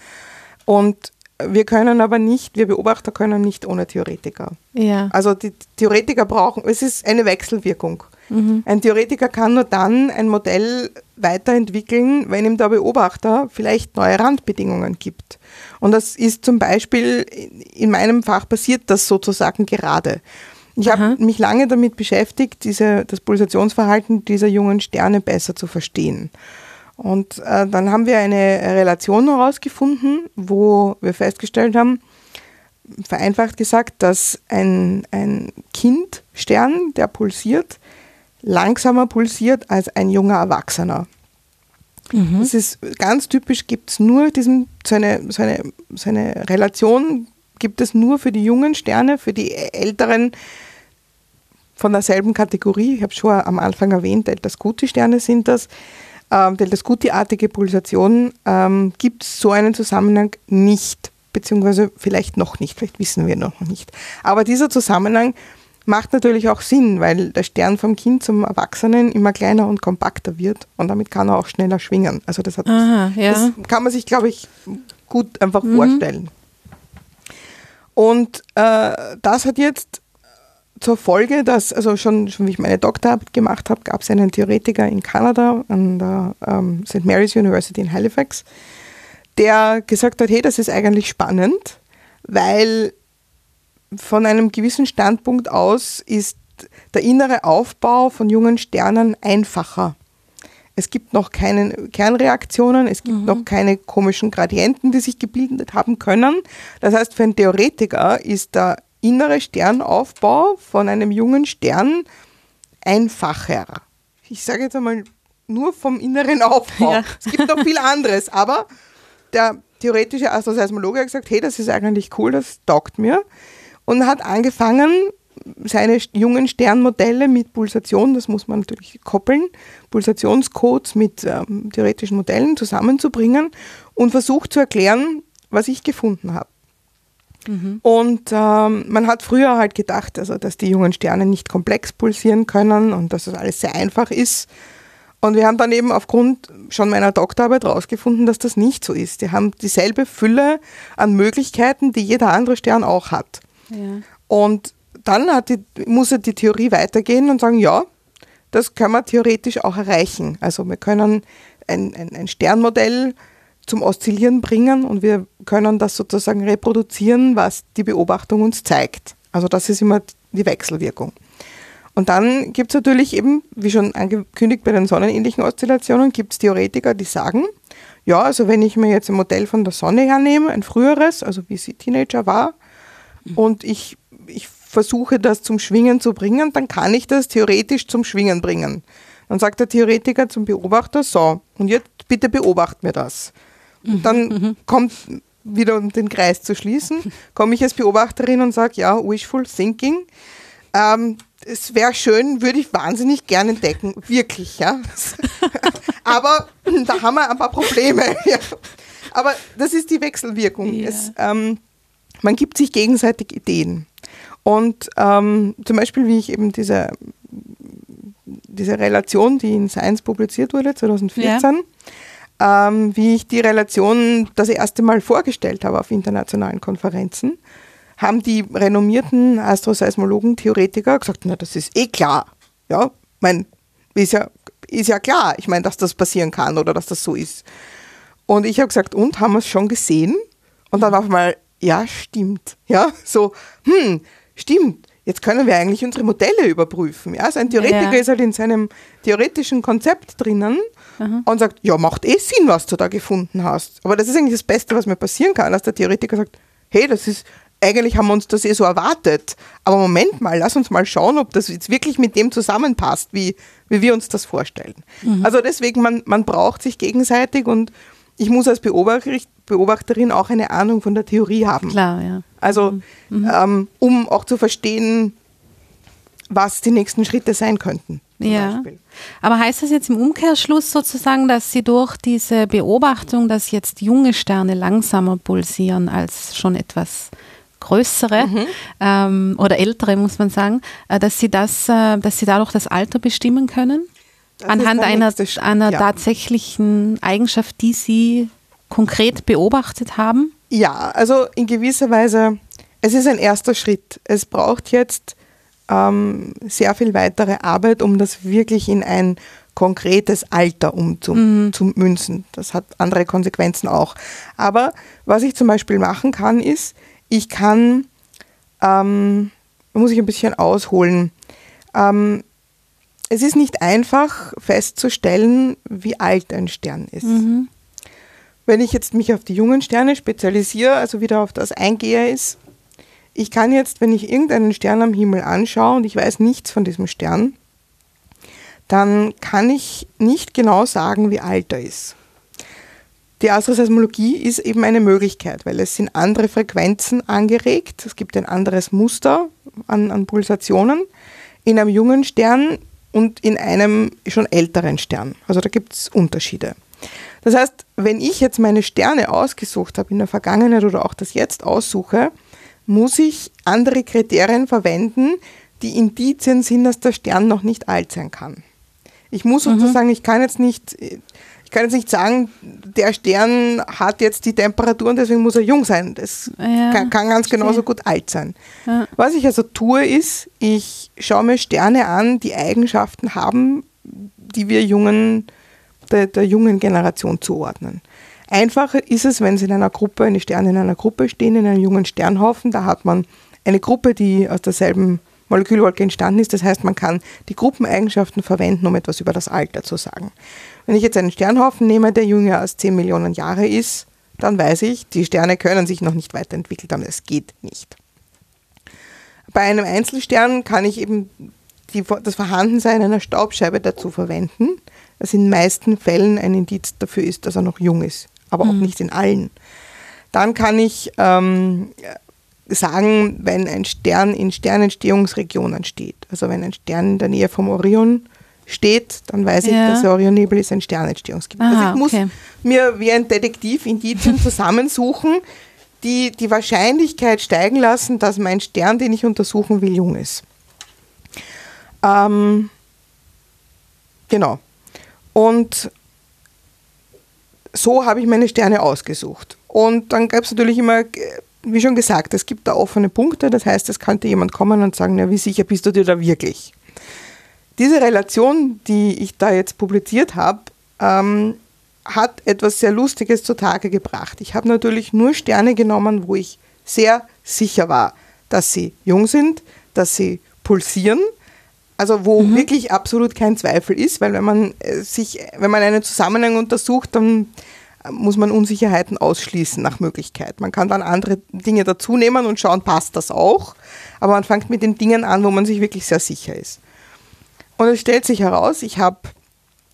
Und wir können aber nicht, wir Beobachter können nicht ohne Theoretiker. Ja. Also die Theoretiker brauchen, es ist eine Wechselwirkung. Mhm. Ein Theoretiker kann nur dann ein Modell weiterentwickeln, wenn ihm der Beobachter vielleicht neue Randbedingungen gibt. Und das ist zum Beispiel in meinem Fach passiert das sozusagen gerade. Ich habe mich lange damit beschäftigt, diese, das Pulsationsverhalten dieser jungen Sterne besser zu verstehen. Und äh, dann haben wir eine Relation herausgefunden, wo wir festgestellt haben, vereinfacht gesagt, dass ein, ein Kindstern, der pulsiert, langsamer pulsiert als ein junger Erwachsener. Mhm. Das ist ganz typisch, gibt es nur diesen, so eine, so, eine, so eine Relation gibt es nur für die jungen Sterne, für die älteren von derselben Kategorie. Ich habe schon am Anfang erwähnt, Delta Scuti-Sterne sind das. Ähm, Delta Scuti-artige Pulsationen ähm, gibt es so einen Zusammenhang nicht, beziehungsweise vielleicht noch nicht, vielleicht wissen wir noch nicht. Aber dieser Zusammenhang macht natürlich auch Sinn, weil der Stern vom Kind zum Erwachsenen immer kleiner und kompakter wird und damit kann er auch schneller schwingen. Also das, hat, Aha, ja. das kann man sich, glaube ich, gut einfach mhm. vorstellen. Und äh, das hat jetzt zur Folge, dass, also schon, schon wie ich meine Doktorarbeit gemacht habe, gab es einen Theoretiker in Kanada an der ähm, St. Mary's University in Halifax, der gesagt hat, hey, das ist eigentlich spannend, weil von einem gewissen Standpunkt aus ist der innere Aufbau von jungen Sternen einfacher. Es gibt noch keine Kernreaktionen, es gibt mhm. noch keine komischen Gradienten, die sich gebildet haben können. Das heißt, für einen Theoretiker ist der innere Sternaufbau von einem jungen Stern einfacher. Ich sage jetzt einmal nur vom inneren Aufbau. (laughs) Ja. Es gibt noch viel anderes, aber der theoretische Astroseismologe hat gesagt, hey, das ist eigentlich cool, das taugt mir und hat angefangen, seine jungen Sternmodelle mit Pulsation, das muss man natürlich koppeln, Pulsationscodes mit ähm, theoretischen Modellen zusammenzubringen und versucht zu erklären, was ich gefunden habe. Mhm. Und ähm, man hat früher halt gedacht, also, dass die jungen Sterne nicht komplex pulsieren können und dass das alles sehr einfach ist. Und wir haben dann eben aufgrund schon meiner Doktorarbeit herausgefunden, dass das nicht so ist. Die haben dieselbe Fülle an Möglichkeiten, die jeder andere Stern auch hat. Ja. Und dann die, muss die Theorie weitergehen und sagen, ja, das können wir theoretisch auch erreichen. Also wir können ein, ein, ein Sternmodell zum Oszillieren bringen und wir können das sozusagen reproduzieren, was die Beobachtung uns zeigt. Also das ist immer die Wechselwirkung. Und dann gibt es natürlich eben, wie schon angekündigt bei den sonnenähnlichen Oszillationen, gibt es Theoretiker, die sagen, ja, also wenn ich mir jetzt ein Modell von der Sonne hernehme, ein früheres, also wie sie Teenager war, und ich, ich versuche das zum Schwingen zu bringen, dann kann ich das theoretisch zum Schwingen bringen. Dann sagt der Theoretiker zum Beobachter, so, und jetzt bitte beobacht mir das. Und dann (laughs) mhm. kommt wieder, um den Kreis zu schließen, komme ich als Beobachterin und sage, ja, wishful thinking. Ähm, es wäre schön, würde ich wahnsinnig gerne entdecken, wirklich, ja. (laughs) Aber da haben wir ein paar Probleme. (laughs) Ja. Aber das ist die Wechselwirkung. Ja. Es, ähm, man gibt sich gegenseitig Ideen. Und ähm, zum Beispiel, wie ich eben diese, diese Relation, die in Science publiziert wurde, 2014, ja. ähm, wie ich die Relation das erste Mal vorgestellt habe auf internationalen Konferenzen, haben die renommierten Astroseismologen, Theoretiker gesagt, na, das ist eh klar. Ja, mein, ist ja, ist ja klar, ich meine, dass das passieren kann oder dass das so ist. Und ich habe gesagt, und, haben wir es schon gesehen? Und dann war einmal ja, stimmt. Ja, so, hm, stimmt. Jetzt können wir eigentlich unsere Modelle überprüfen. Ja, also ein Theoretiker ja. ist halt in seinem theoretischen Konzept drinnen Aha. und sagt, ja, macht eh Sinn, was du da gefunden hast. Aber das ist eigentlich das Beste, was mir passieren kann, dass der Theoretiker sagt, hey, das ist, eigentlich haben wir uns das eh so erwartet. Aber Moment mal, lass uns mal schauen, ob das jetzt wirklich mit dem zusammenpasst, wie, wie wir uns das vorstellen. Mhm. Also deswegen, man, man braucht sich gegenseitig und ich muss als Beobachterin auch eine Ahnung von der Theorie haben. Klar, ja. Also, mhm. mhm. ähm, um auch zu verstehen, was die nächsten Schritte sein könnten. Ja. Beispiel. Aber heißt das jetzt im Umkehrschluss sozusagen, dass Sie durch diese Beobachtung, dass jetzt junge Sterne langsamer pulsieren als schon etwas größere mhm. ähm, oder ältere, muss man sagen, äh, dass Sie das, äh, dass Sie dadurch das Alter bestimmen können? Das Anhand einer, einer ja. tatsächlichen Eigenschaft, die Sie konkret beobachtet haben? Ja, also in gewisser Weise, es ist ein erster Schritt. Es braucht jetzt ähm, sehr viel weitere Arbeit, um das wirklich in ein konkretes Alter umzumünzen. Mhm. Das hat andere Konsequenzen auch. Aber was ich zum Beispiel machen kann, ist, ich kann, ähm, muss ich ein bisschen ausholen, ähm, es ist nicht einfach festzustellen, wie alt ein Stern ist. Mhm. Wenn ich jetzt mich auf die jungen Sterne spezialisiere, also wieder auf das eingehe, ist, ich kann jetzt, wenn ich irgendeinen Stern am Himmel anschaue und ich weiß nichts von diesem Stern, dann kann ich nicht genau sagen, wie alt er ist. Die Astroseismologie ist eben eine Möglichkeit, weil es sind andere Frequenzen angeregt. Es gibt ein anderes Muster an, an Pulsationen in einem jungen Stern und in einem schon älteren Stern. Also da gibt es Unterschiede. Das heißt, wenn ich jetzt meine Sterne ausgesucht habe in der Vergangenheit oder auch das jetzt aussuche, muss ich andere Kriterien verwenden, die Indizien sind, dass der Stern noch nicht alt sein kann. Ich muss mhm. sozusagen, ich kann jetzt nicht, ich kann jetzt nicht sagen, der Stern hat jetzt die Temperatur und deswegen muss er jung sein. Das ja, kann, kann, ganz verstehe. genauso gut alt sein. Ja. Was ich also tue, ist, ich schaue mir Sterne an, die Eigenschaften haben, die wir jungen, der, der jungen Generation zuordnen. Einfacher ist es, wenn Sie in einer Gruppe, eine Sterne in einer Gruppe stehen, in einem jungen Sternhaufen, da hat man eine Gruppe, die aus derselben Molekülwolke entstanden ist. Das heißt, man kann die Gruppeneigenschaften verwenden, um etwas über das Alter zu sagen. Wenn ich jetzt einen Sternhaufen nehme, der jünger als 10 Millionen Jahre ist, dann weiß ich, die Sterne können sich noch nicht weiterentwickelt haben. Es geht nicht. Bei einem Einzelstern kann ich eben die, das Vorhandensein einer Staubscheibe dazu verwenden, das in den meisten Fällen ein Indiz dafür ist, dass er noch jung ist, aber mhm. auch nicht in allen. Dann kann ich ähm, sagen, wenn ein Stern in Sternentstehungsregionen steht. Also wenn ein Stern in der Nähe vom Orion steht, dann weiß ja. ich, dass der Orionnebel ist ein Sternentstehungsgebiet. Aha, also ich muss okay. mir wie ein Detektiv Indizien (laughs) zusammensuchen, die die Wahrscheinlichkeit steigen lassen, dass mein Stern, den ich untersuchen will, jung ist. Ähm, genau. Und so habe ich meine Sterne ausgesucht. Und dann gab es natürlich immer wie schon gesagt, es gibt da offene Punkte, das heißt, es könnte jemand kommen und sagen, na, wie sicher bist du dir da wirklich? Diese Relation, die ich da jetzt publiziert habe, ähm, hat etwas sehr Lustiges zutage gebracht. Ich habe natürlich nur Sterne genommen, wo ich sehr sicher war, dass sie jung sind, dass sie pulsieren, also wo mhm. wirklich absolut kein Zweifel ist, weil wenn man äh, sich, wenn man einen Zusammenhang untersucht, dann muss man Unsicherheiten ausschließen nach Möglichkeit. Man kann dann andere Dinge dazu nehmen und schauen, passt das auch. Aber man fängt mit den Dingen an, wo man sich wirklich sehr sicher ist. Und es stellt sich heraus, ich habe,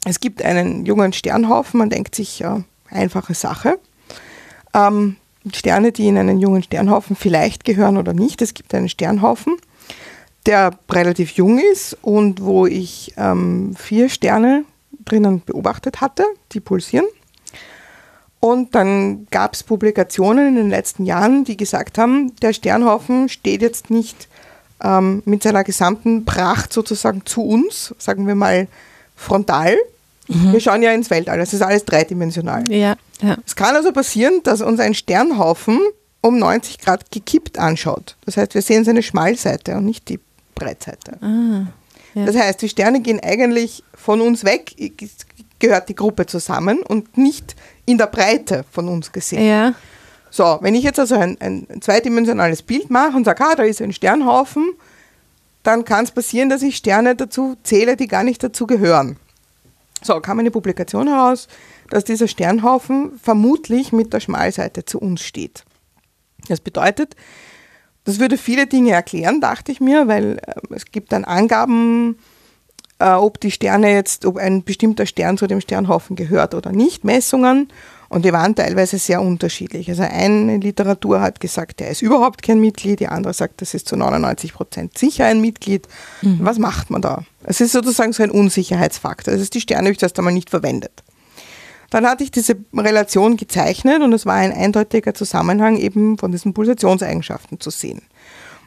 es gibt einen jungen Sternhaufen, man denkt sich, ja, einfache Sache. Ähm, Sterne, die in einen jungen Sternhaufen vielleicht gehören oder nicht. Es gibt einen Sternhaufen, der relativ jung ist und wo ich ähm, vier Sterne drinnen beobachtet hatte, die pulsieren. Und dann gab es Publikationen in den letzten Jahren, die gesagt haben, der Sternhaufen steht jetzt nicht ähm, mit seiner gesamten Pracht sozusagen zu uns, sagen wir mal frontal. Mhm. Wir schauen ja ins Weltall, das ist alles dreidimensional. Ja, ja. Es kann also passieren, dass uns ein Sternhaufen um 90 Grad gekippt anschaut. Das heißt, wir sehen seine Schmalseite und nicht die Breitseite. Ah, ja. Das heißt, die Sterne gehen eigentlich von uns weg, gehört die Gruppe zusammen und nicht in der Breite von uns gesehen. Ja. So, wenn ich jetzt also ein, ein zweidimensionales Bild mache und sage, ah, da ist ein Sternhaufen, dann kann es passieren, dass ich Sterne dazu zähle, die gar nicht dazu gehören. So, kam eine Publikation heraus, dass dieser Sternhaufen vermutlich mit der Schmalseite zu uns steht. Das bedeutet, das würde viele Dinge erklären, dachte ich mir, weil äh, es gibt dann Angaben, äh, ob die Sterne jetzt, ob ein bestimmter Stern zu dem Sternhaufen gehört oder nicht, Messungen. Und die waren teilweise sehr unterschiedlich. Also eine Literatur hat gesagt, der ist überhaupt kein Mitglied, die andere sagt, das ist zu 99 Prozent sicher ein Mitglied. Mhm. Was macht man da? Es ist sozusagen so ein Unsicherheitsfaktor. Das ist die ich erst einmal nicht verwendet. Dann hatte ich diese Relation gezeichnet und es war ein eindeutiger Zusammenhang eben von diesen Pulsationseigenschaften zu sehen.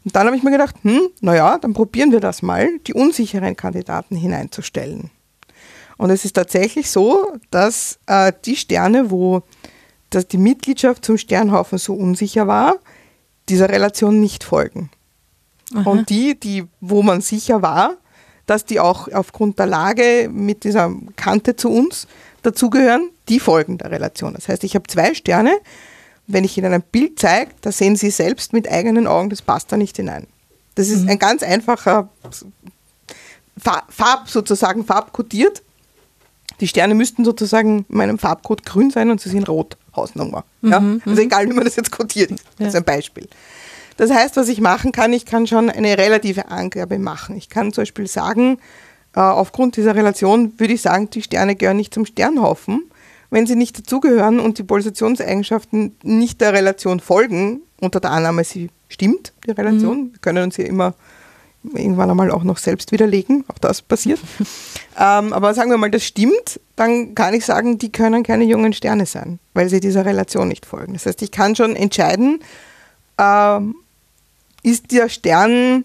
Und dann habe ich mir gedacht, hm, naja, dann probieren wir das mal, die unsicheren Kandidaten hineinzustellen. Und es ist tatsächlich so, dass äh, die Sterne, wo dass die Mitgliedschaft zum Sternhaufen so unsicher war, dieser Relation nicht folgen. Aha. Und die, die, wo man sicher war, dass die auch aufgrund der Lage mit dieser Kante zu uns dazugehören, die folgen der Relation. Das heißt, ich habe zwei Sterne, wenn ich Ihnen ein Bild zeige, da sehen Sie selbst mit eigenen Augen, das passt da nicht hinein. Das ist mhm. ein ganz einfacher Farb, sozusagen farbkodiert. Die Sterne müssten sozusagen in meinem Farbcode grün sein und sie sind rot, Hausnummer. Ja? Mhm. Also egal, wie man das jetzt kodiert. Das ist ein Beispiel. Das heißt, was ich machen kann, ich kann schon eine relative Angabe machen. Ich kann zum Beispiel sagen, äh, aufgrund dieser Relation würde ich sagen, die Sterne gehören nicht zum Sternhaufen. Wenn sie nicht dazugehören und die Pulsationseigenschaften nicht der Relation folgen, unter der Annahme, sie stimmt, die Relation, mhm. wir können uns hier immer irgendwann einmal auch noch selbst widerlegen, auch das passiert. (laughs) ähm, aber sagen wir mal, das stimmt, dann kann ich sagen, die können keine jungen Sterne sein, weil sie dieser Relation nicht folgen. Das heißt, ich kann schon entscheiden, ähm, ist der Stern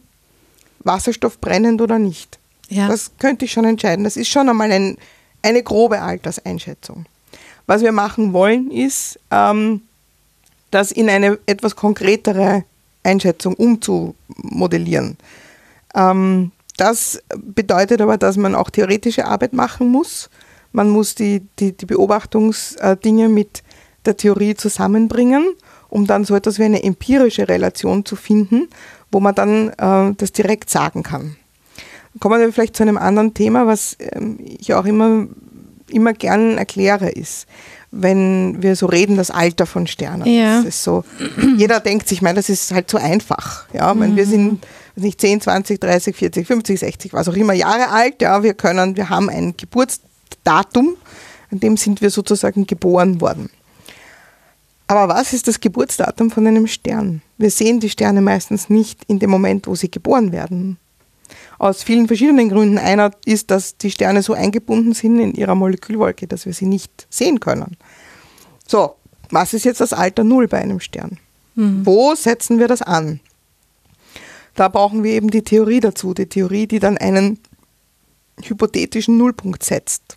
wasserstoffbrennend oder nicht. Ja. Das könnte ich schon entscheiden. Das ist schon einmal ein, eine grobe Alterseinschätzung. Was wir machen wollen, ist, ähm, das in eine etwas konkretere Einschätzung umzumodellieren. Ähm, das bedeutet aber, dass man auch theoretische Arbeit machen muss. Man muss die, die, die Beobachtungsdinge mit der Theorie zusammenbringen, um dann so etwas wie eine empirische Relation zu finden, wo man dann äh, das direkt sagen kann. Kommen wir vielleicht zu einem anderen Thema, was ähm, ich auch immer, immer gern erkläre, ist, wenn wir so reden, das Alter von Sternen. Ja. Das ist so, jeder denkt sich, meine, das ist halt so einfach. Ja, mhm. wir sind nicht 10, 20, 30, 40, 50, 60, was auch immer Jahre alt. Ja, wir können, wir haben ein Geburtsdatum, an dem sind wir sozusagen geboren worden. Aber was ist das Geburtsdatum von einem Stern? Wir sehen die Sterne meistens nicht in dem Moment, wo sie geboren werden, aus vielen verschiedenen Gründen. Einer ist, dass die Sterne so eingebunden sind in ihrer Molekülwolke, dass wir sie nicht sehen können. So, was ist jetzt das Alter Null bei einem Stern? Mhm. Wo setzen wir das an? Da brauchen wir eben die Theorie dazu, die Theorie, die dann einen hypothetischen Nullpunkt setzt.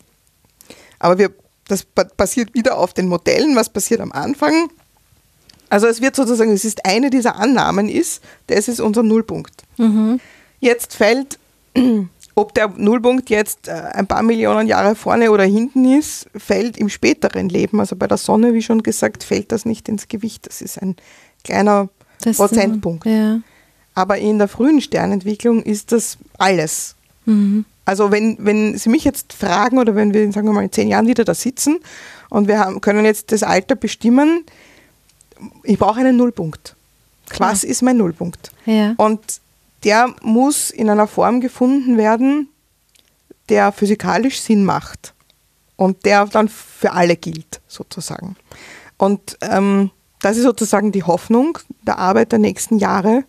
Aber wir, das basiert wieder auf den Modellen, was passiert am Anfang. Also es wird sozusagen, es ist eine dieser Annahmen ist, das ist unser Nullpunkt. Mhm. Jetzt fällt, (clears throat) ob der Nullpunkt jetzt äh, ein paar Millionen Jahre vorne oder hinten ist, fällt im späteren Leben, also bei der Sonne, wie schon gesagt, fällt das nicht ins Gewicht. Das ist ein kleiner das Prozentpunkt. Ja. Aber in der frühen Sternentwicklung ist das alles. Mhm. Also wenn, wenn Sie mich jetzt fragen oder wenn wir, sagen wir mal, in zehn Jahren wieder da sitzen und wir haben, können jetzt das Alter bestimmen, ich brauche einen Nullpunkt. Was ist mein Nullpunkt? Ja. Und der muss in einer Form gefunden werden, der physikalisch Sinn macht und der dann für alle gilt, sozusagen. Und ähm, das ist sozusagen die Hoffnung der Arbeit der nächsten Jahre.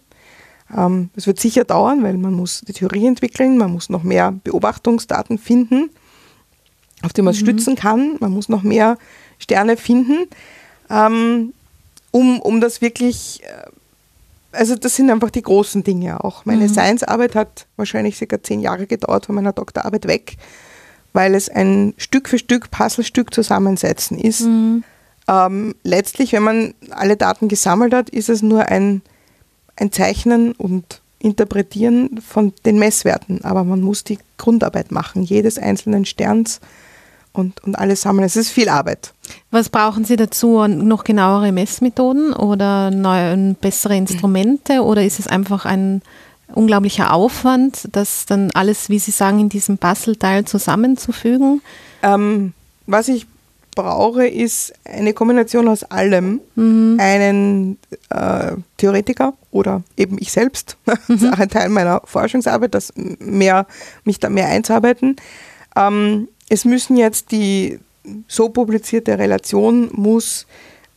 Ähm, es wird sicher dauern, weil man muss die Theorie entwickeln, man muss noch mehr Beobachtungsdaten finden, auf die man mhm. stützen kann, man muss noch mehr Sterne finden, ähm, um, um das wirklich äh, also das sind einfach die großen Dinge auch. Meine mhm. Science-Arbeit hat wahrscheinlich circa zehn Jahre gedauert von meiner Doktorarbeit weg, weil es ein Stück für Stück Puzzlestück zusammensetzen ist. Mhm. Ähm, letztlich, wenn man alle Daten gesammelt hat, ist es nur ein, ein Zeichnen und Interpretieren von den Messwerten. Aber man muss die Grundarbeit machen, jedes einzelnen Sterns und, und alles sammeln. Es ist viel Arbeit. Was brauchen Sie dazu? Noch genauere Messmethoden oder neue, bessere Instrumente oder ist es einfach ein unglaublicher Aufwand, das dann alles, wie Sie sagen, in diesem Puzzleteil zusammenzufügen? Ähm, was ich brauche, ist eine Kombination aus allem. Mhm. Einen äh, Theoretiker oder eben ich selbst. (laughs) Das ist auch ein Teil meiner Forschungsarbeit, das mehr, mich da mehr einzuarbeiten. Ähm, es müssen jetzt die so publizierte Relation muss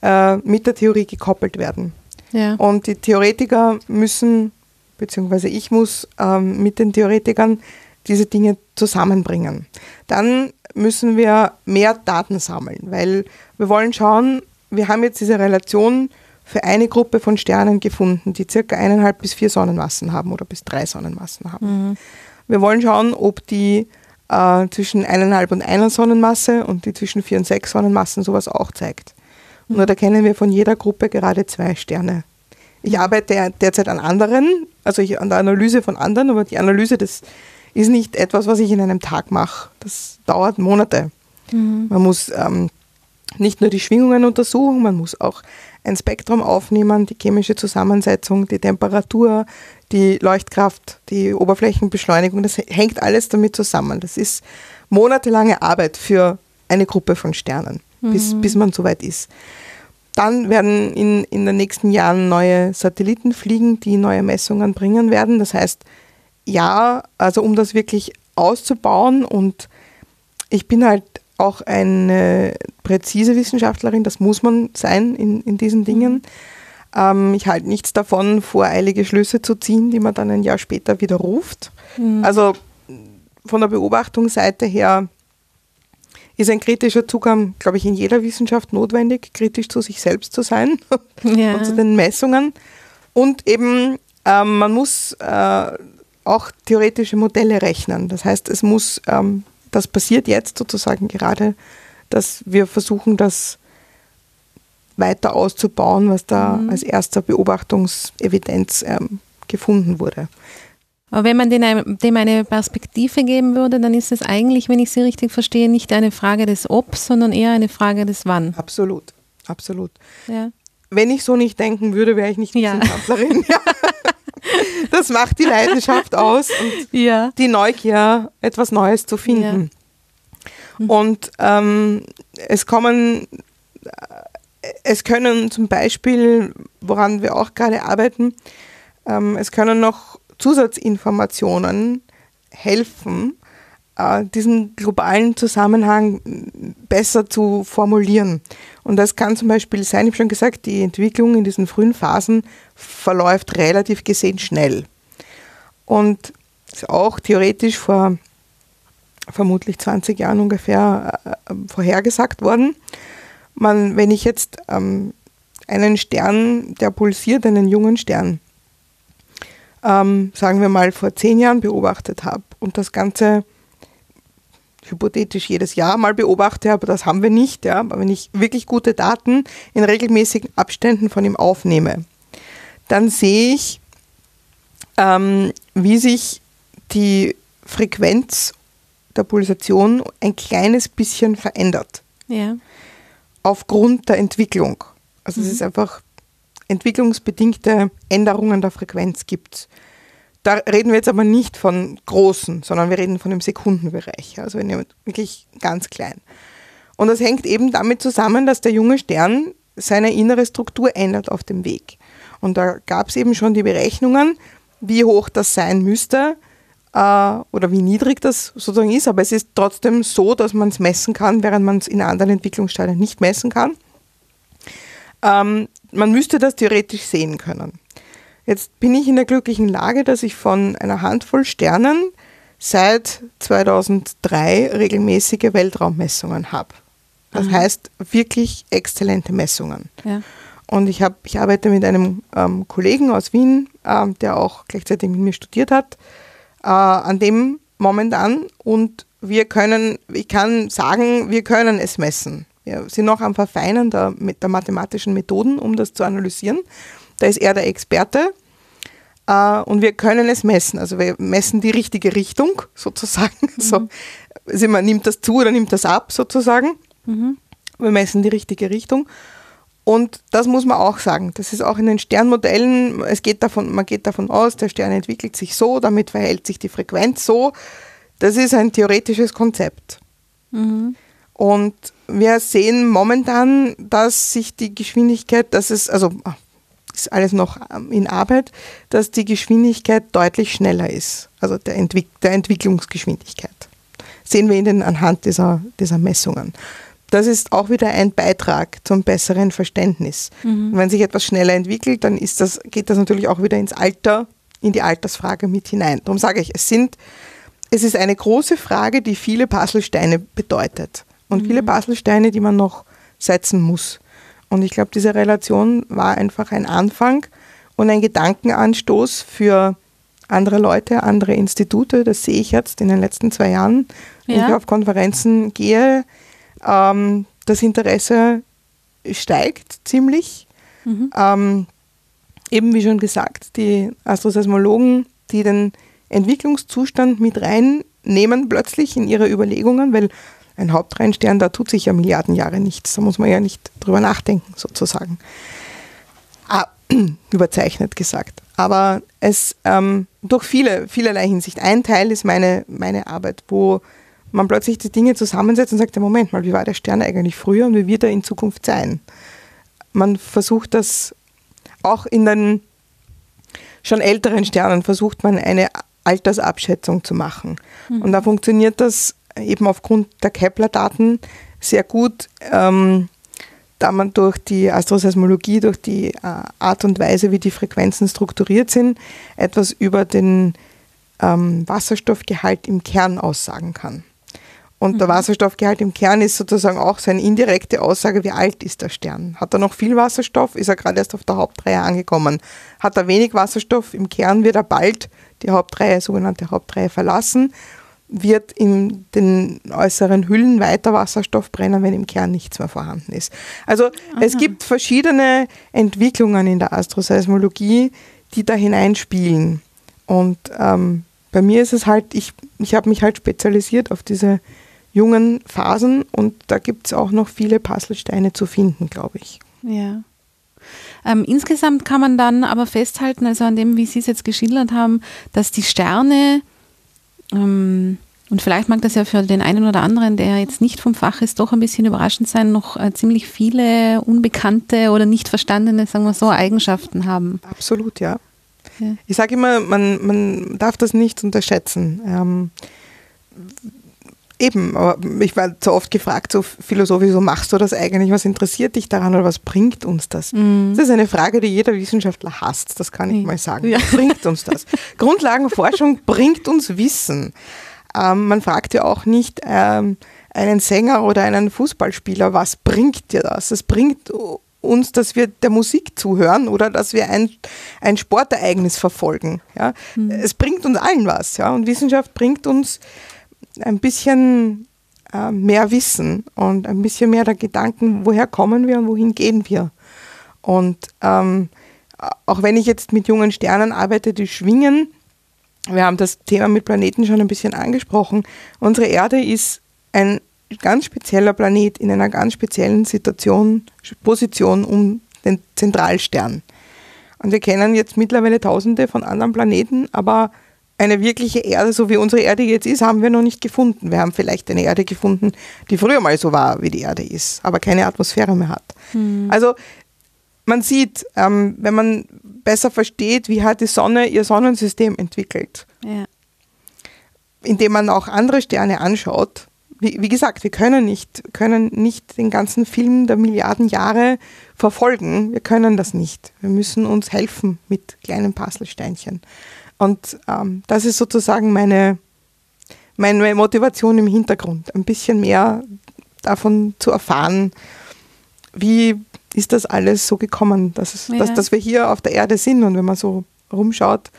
äh, mit der Theorie gekoppelt werden. Ja. Und die Theoretiker müssen, beziehungsweise ich muss ähm, mit den Theoretikern diese Dinge zusammenbringen. Dann müssen wir mehr Daten sammeln, weil wir wollen schauen, wir haben jetzt diese Relation für eine Gruppe von Sternen gefunden, die circa eineinhalb bis vier Sonnenmassen haben oder bis drei Sonnenmassen haben. Mhm. Wir wollen schauen, ob die äh, zwischen eineinhalb und einer Sonnenmasse und die zwischen vier und sechs Sonnenmassen sowas auch zeigt. Und da kennen wir von jeder Gruppe gerade zwei Sterne. Ich arbeite derzeit an anderen, also ich, an der Analyse von anderen, aber die Analyse, das ist nicht etwas, was ich in einem Tag mache. Das dauert Monate. Mhm. Man muss ähm, nicht nur die Schwingungen untersuchen, man muss auch ein Spektrum aufnehmen, die chemische Zusammensetzung, die Temperatur, die Leuchtkraft, die Oberflächenbeschleunigung, das hängt alles damit zusammen. Das ist monatelange Arbeit für eine Gruppe von Sternen, mhm. bis, bis man soweit ist. dann werden in, in den nächsten Jahren neue Satelliten fliegen, die neue Messungen bringen werden. Das heißt, ja, also um das wirklich auszubauen und ich bin halt auch eine präzise Wissenschaftlerin, das muss man sein in, in diesen Dingen. Mhm. Ähm, ich halte nichts davon, voreilige Schlüsse zu ziehen, die man dann ein Jahr später widerruft. Mhm. Also von der Beobachtungsseite her ist ein kritischer Zugang, glaube ich, in jeder Wissenschaft notwendig, kritisch zu sich selbst zu sein (laughs) ja. und zu den Messungen. Und eben, ähm, man muss äh, auch theoretische Modelle rechnen. Das heißt, es muss, ähm, das passiert jetzt sozusagen gerade, dass wir versuchen, das weiter auszubauen, was da mhm. als erster Beobachtungsevidenz ähm, gefunden wurde. Aber wenn man dem eine Perspektive geben würde, dann ist es eigentlich, wenn ich Sie richtig verstehe, nicht eine Frage des Ob, sondern eher eine Frage des Wann. Absolut, absolut. Ja. Wenn ich so nicht denken würde, wäre ich nicht Wissenschaftlerin. Ja. (laughs) (laughs) das macht die Leidenschaft aus und ja. die Neugier, etwas Neues zu finden. Ja. Mhm. Und ähm, es kommen, es können zum Beispiel, woran wir auch gerade arbeiten, ähm, es können noch Zusatzinformationen helfen, äh, diesen globalen Zusammenhang besser zu formulieren. Und das kann zum Beispiel sein, ich habe schon gesagt, die Entwicklung in diesen frühen Phasen verläuft relativ gesehen schnell. Und ist auch theoretisch vor vermutlich 20 Jahren ungefähr äh, vorhergesagt worden. Man, wenn ich jetzt ähm, einen Stern, der pulsiert, einen jungen Stern, ähm, sagen wir mal, vor zehn Jahren beobachtet habe und das Ganze hypothetisch jedes Jahr mal beobachte, aber das haben wir nicht. Ja. Aber wenn ich wirklich gute Daten in regelmäßigen Abständen von ihm aufnehme, dann sehe ich, ähm, wie sich die Frequenz der Pulsation ein kleines bisschen verändert. Ja. Aufgrund der Entwicklung. Also mhm. es ist einfach entwicklungsbedingte Änderungen der Frequenz gibt. Da reden wir jetzt aber nicht von großen, sondern wir reden von dem Sekundenbereich, also wirklich ganz klein. Und das hängt eben damit zusammen, dass der junge Stern seine innere Struktur ändert auf dem Weg. Und da gab es eben schon die Berechnungen, wie hoch das sein müsste oder wie niedrig das sozusagen ist. Aber es ist trotzdem so, dass man es messen kann, während man es in anderen Entwicklungsstadien nicht messen kann. Ähm, man müsste das theoretisch sehen können. Jetzt bin ich in der glücklichen Lage, dass ich von einer Handvoll Sternen seit 2003 regelmäßige Weltraummessungen habe. Das mhm. heißt wirklich exzellente Messungen. Ja. Und ich, hab, ich arbeite mit einem ähm, Kollegen aus Wien, ähm, der auch gleichzeitig mit mir studiert hat, äh, an dem momentan und wir können, ich kann sagen, wir können es messen. Wir sind noch am Verfeinern der, der mathematischen Methoden, um das zu analysieren. Da ist er der Experte. Uh, und wir können es messen. Also wir messen die richtige Richtung (laughs) sozusagen. Mhm. So, also man nimmt das zu oder nimmt das ab sozusagen. Mhm. Wir messen die richtige Richtung. Und das muss man auch sagen. Das ist auch in den Sternmodellen, es geht davon, man geht davon aus, der Stern entwickelt sich so, damit verhält sich die Frequenz so. Das ist ein theoretisches Konzept. Mhm. Und wir sehen momentan, dass sich die Geschwindigkeit, dass es, also ah, ist alles noch ähm, in Arbeit, dass die Geschwindigkeit deutlich schneller ist, also der, Entwick der Entwicklungsgeschwindigkeit. Sehen wir Ihnen anhand dieser, dieser Messungen. Das ist auch wieder ein Beitrag zum besseren Verständnis. Mhm. Wenn sich etwas schneller entwickelt, dann ist das, geht das natürlich auch wieder ins Alter, in die Altersfrage mit hinein. Darum sage ich, es sind, es ist eine große Frage, die viele Puzzlesteine bedeutet und mhm. viele Puzzlesteine, die man noch setzen muss. Und ich glaube, diese Relation war einfach ein Anfang und ein Gedankenanstoß für andere Leute, andere Institute. Das sehe ich jetzt in den letzten zwei Jahren, wenn ja. ich auf Konferenzen gehe. Ähm, das Interesse steigt ziemlich. Mhm. Ähm, eben wie schon gesagt, die Astroseismologen, die den Entwicklungszustand mit reinnehmen plötzlich in ihre Überlegungen, weil ein Hauptreihenstern, da tut sich ja Milliarden Jahre nichts. Da muss man ja nicht drüber nachdenken, sozusagen. Ah, (clears throat) überzeichnet gesagt. Aber es ähm, durch viele, vielerlei Hinsicht. Ein Teil ist meine, meine Arbeit, wo man plötzlich die Dinge zusammensetzt und sagt, ja, Moment mal, wie war der Stern eigentlich früher und wie wird er in Zukunft sein? man versucht das auch in den schon älteren Sternen versucht man eine Altersabschätzung zu machen. Mhm. Und da funktioniert das eben aufgrund der Kepler-Daten sehr gut, ähm, da man durch die Astroseismologie, durch die äh, Art und Weise, wie die Frequenzen strukturiert sind, etwas über den ähm, Wasserstoffgehalt im Kern aussagen kann. Und mhm. der Wasserstoffgehalt im Kern ist sozusagen auch so eine indirekte Aussage, wie alt ist der Stern. Hat er noch viel Wasserstoff, ist er gerade erst auf der Hauptreihe angekommen. Hat er wenig Wasserstoff im Kern, wird er bald die Hauptreihe, sogenannte Hauptreihe verlassen, wird in den äußeren Hüllen weiter Wasserstoff brennen, wenn im Kern nichts mehr vorhanden ist. Also Aha. es gibt verschiedene Entwicklungen in der Astroseismologie, die da hineinspielen. Und ähm, bei mir ist es halt, ich, ich habe mich halt spezialisiert auf diese jungen Phasen und da gibt es auch noch viele Puzzlesteine zu finden, glaube ich. Ja. Ähm, insgesamt kann man dann aber festhalten, also an dem, wie Sie es jetzt geschildert haben, dass die Sterne, ähm, und vielleicht mag das ja für den einen oder anderen, der jetzt nicht vom Fach ist, doch ein bisschen überraschend sein, noch äh, ziemlich viele unbekannte oder nicht verstandene, sagen wir so, Eigenschaften haben. Absolut, ja. ja. Ich sage immer, man, man darf das nicht unterschätzen. Ähm, Eben, aber ich war so oft gefragt, so philosophisch, so machst du das eigentlich? Was interessiert dich daran oder was bringt uns das? Mhm. Das ist eine Frage, die jeder Wissenschaftler hasst, das kann ich mal sagen. Ja. Was bringt uns das? (laughs) Grundlagenforschung bringt uns Wissen. Ähm, man fragt ja auch nicht ähm, einen Sänger oder einen Fußballspieler, was bringt dir das? Es bringt uns, dass wir der Musik zuhören oder dass wir ein, ein Sportereignis verfolgen. Ja? Mhm. Es bringt uns allen was. Ja? Und Wissenschaft bringt uns ein bisschen äh, mehr Wissen und ein bisschen mehr der Gedanken, woher kommen wir und wohin gehen wir. Und ähm, auch wenn ich jetzt mit jungen Sternen arbeite, die schwingen, wir haben das Thema mit Planeten schon ein bisschen angesprochen, unsere Erde ist ein ganz spezieller Planet in einer ganz speziellen Situation, Position um den Zentralstern. Und wir kennen jetzt mittlerweile tausende von anderen Planeten, aber eine wirkliche Erde, so wie unsere Erde jetzt ist, haben wir noch nicht gefunden. Wir haben vielleicht eine Erde gefunden, die früher mal so war, wie die Erde ist, aber keine Atmosphäre mehr hat. Hm. Also man sieht, ähm, wenn man besser versteht, wie hat die Sonne ihr Sonnensystem entwickelt, ja. indem man auch andere Sterne anschaut. Wie, wie, gesagt, wir können nicht, können nicht den ganzen Film der Milliarden Jahre verfolgen. Wir können das nicht. Wir müssen uns helfen mit kleinen Puzzlesteinchen. Und ähm, das ist sozusagen meine, meine Motivation im Hintergrund, ein bisschen mehr davon zu erfahren, wie ist das alles so gekommen, dass, es, ja. dass, dass wir hier auf der Erde sind und wenn man so rumschaut,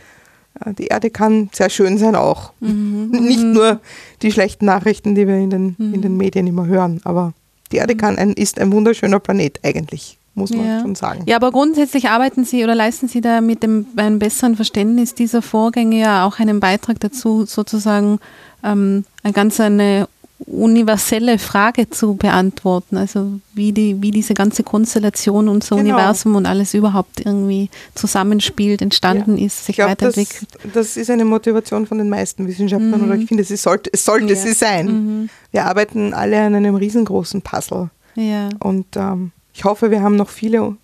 äh, die Erde kann sehr schön sein auch. Mhm. (laughs) Nicht mhm. nur die schlechten Nachrichten, die wir in den, mhm. in den Medien immer hören, aber die Erde mhm. kann ein, ist ein wunderschöner Planet eigentlich muss man ja. schon sagen. Ja, aber grundsätzlich arbeiten Sie oder leisten Sie da mit dem, einem besseren Verständnis dieser Vorgänge ja auch einen Beitrag dazu, sozusagen ähm, eine ganz eine universelle Frage zu beantworten, also wie, die, wie diese ganze Konstellation, unser genau. Universum und alles überhaupt irgendwie zusammenspielt, entstanden ja. ist, sich glaub, weiterentwickelt. Das, das, ist eine Motivation von den meisten Wissenschaftlern mhm. oder ich finde, es sollte, es sollte ja. sie sein. Mhm. Wir arbeiten alle an einem riesengroßen Puzzle. Ja. Und ähm, ich hoffe, wir haben noch viele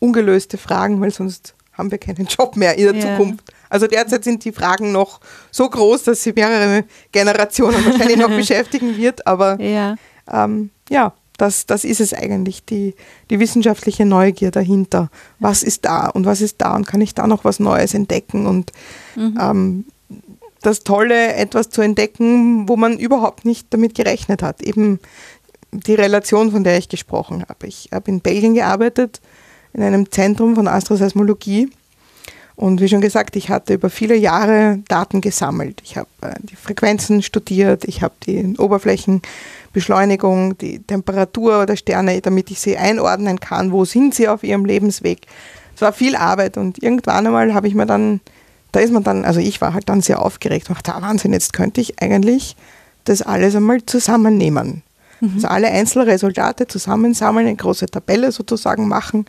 ungelöste Fragen, weil sonst haben wir keinen Job mehr in der ja. Zukunft. Also derzeit sind die Fragen noch so groß, dass sie mehrere Generationen wahrscheinlich noch (laughs) beschäftigen wird. Aber ja, ähm, ja das, das ist es eigentlich, die, die wissenschaftliche Neugier dahinter. Was ist da und was ist da und kann ich da noch was Neues entdecken? Und mhm. ähm, das Tolle, etwas zu entdecken, wo man überhaupt nicht damit gerechnet hat. Eben die Relation, von der ich gesprochen habe. Ich habe in Belgien gearbeitet, in einem Zentrum von Astroseismologie. Und wie schon gesagt, ich hatte über viele Jahre Daten gesammelt. Ich habe äh, die Frequenzen studiert, ich habe die Oberflächenbeschleunigung, die Temperatur der Sterne, damit ich sie einordnen kann, wo sind sie auf ihrem Lebensweg. Es war viel Arbeit und irgendwann einmal habe ich mir dann, da ist man dann, also ich war halt dann sehr aufgeregt und dachte, ah, Wahnsinn, jetzt könnte ich eigentlich das alles einmal zusammennehmen. Mhm. Also alle Einzelresultate zusammensammeln, eine große Tabelle sozusagen machen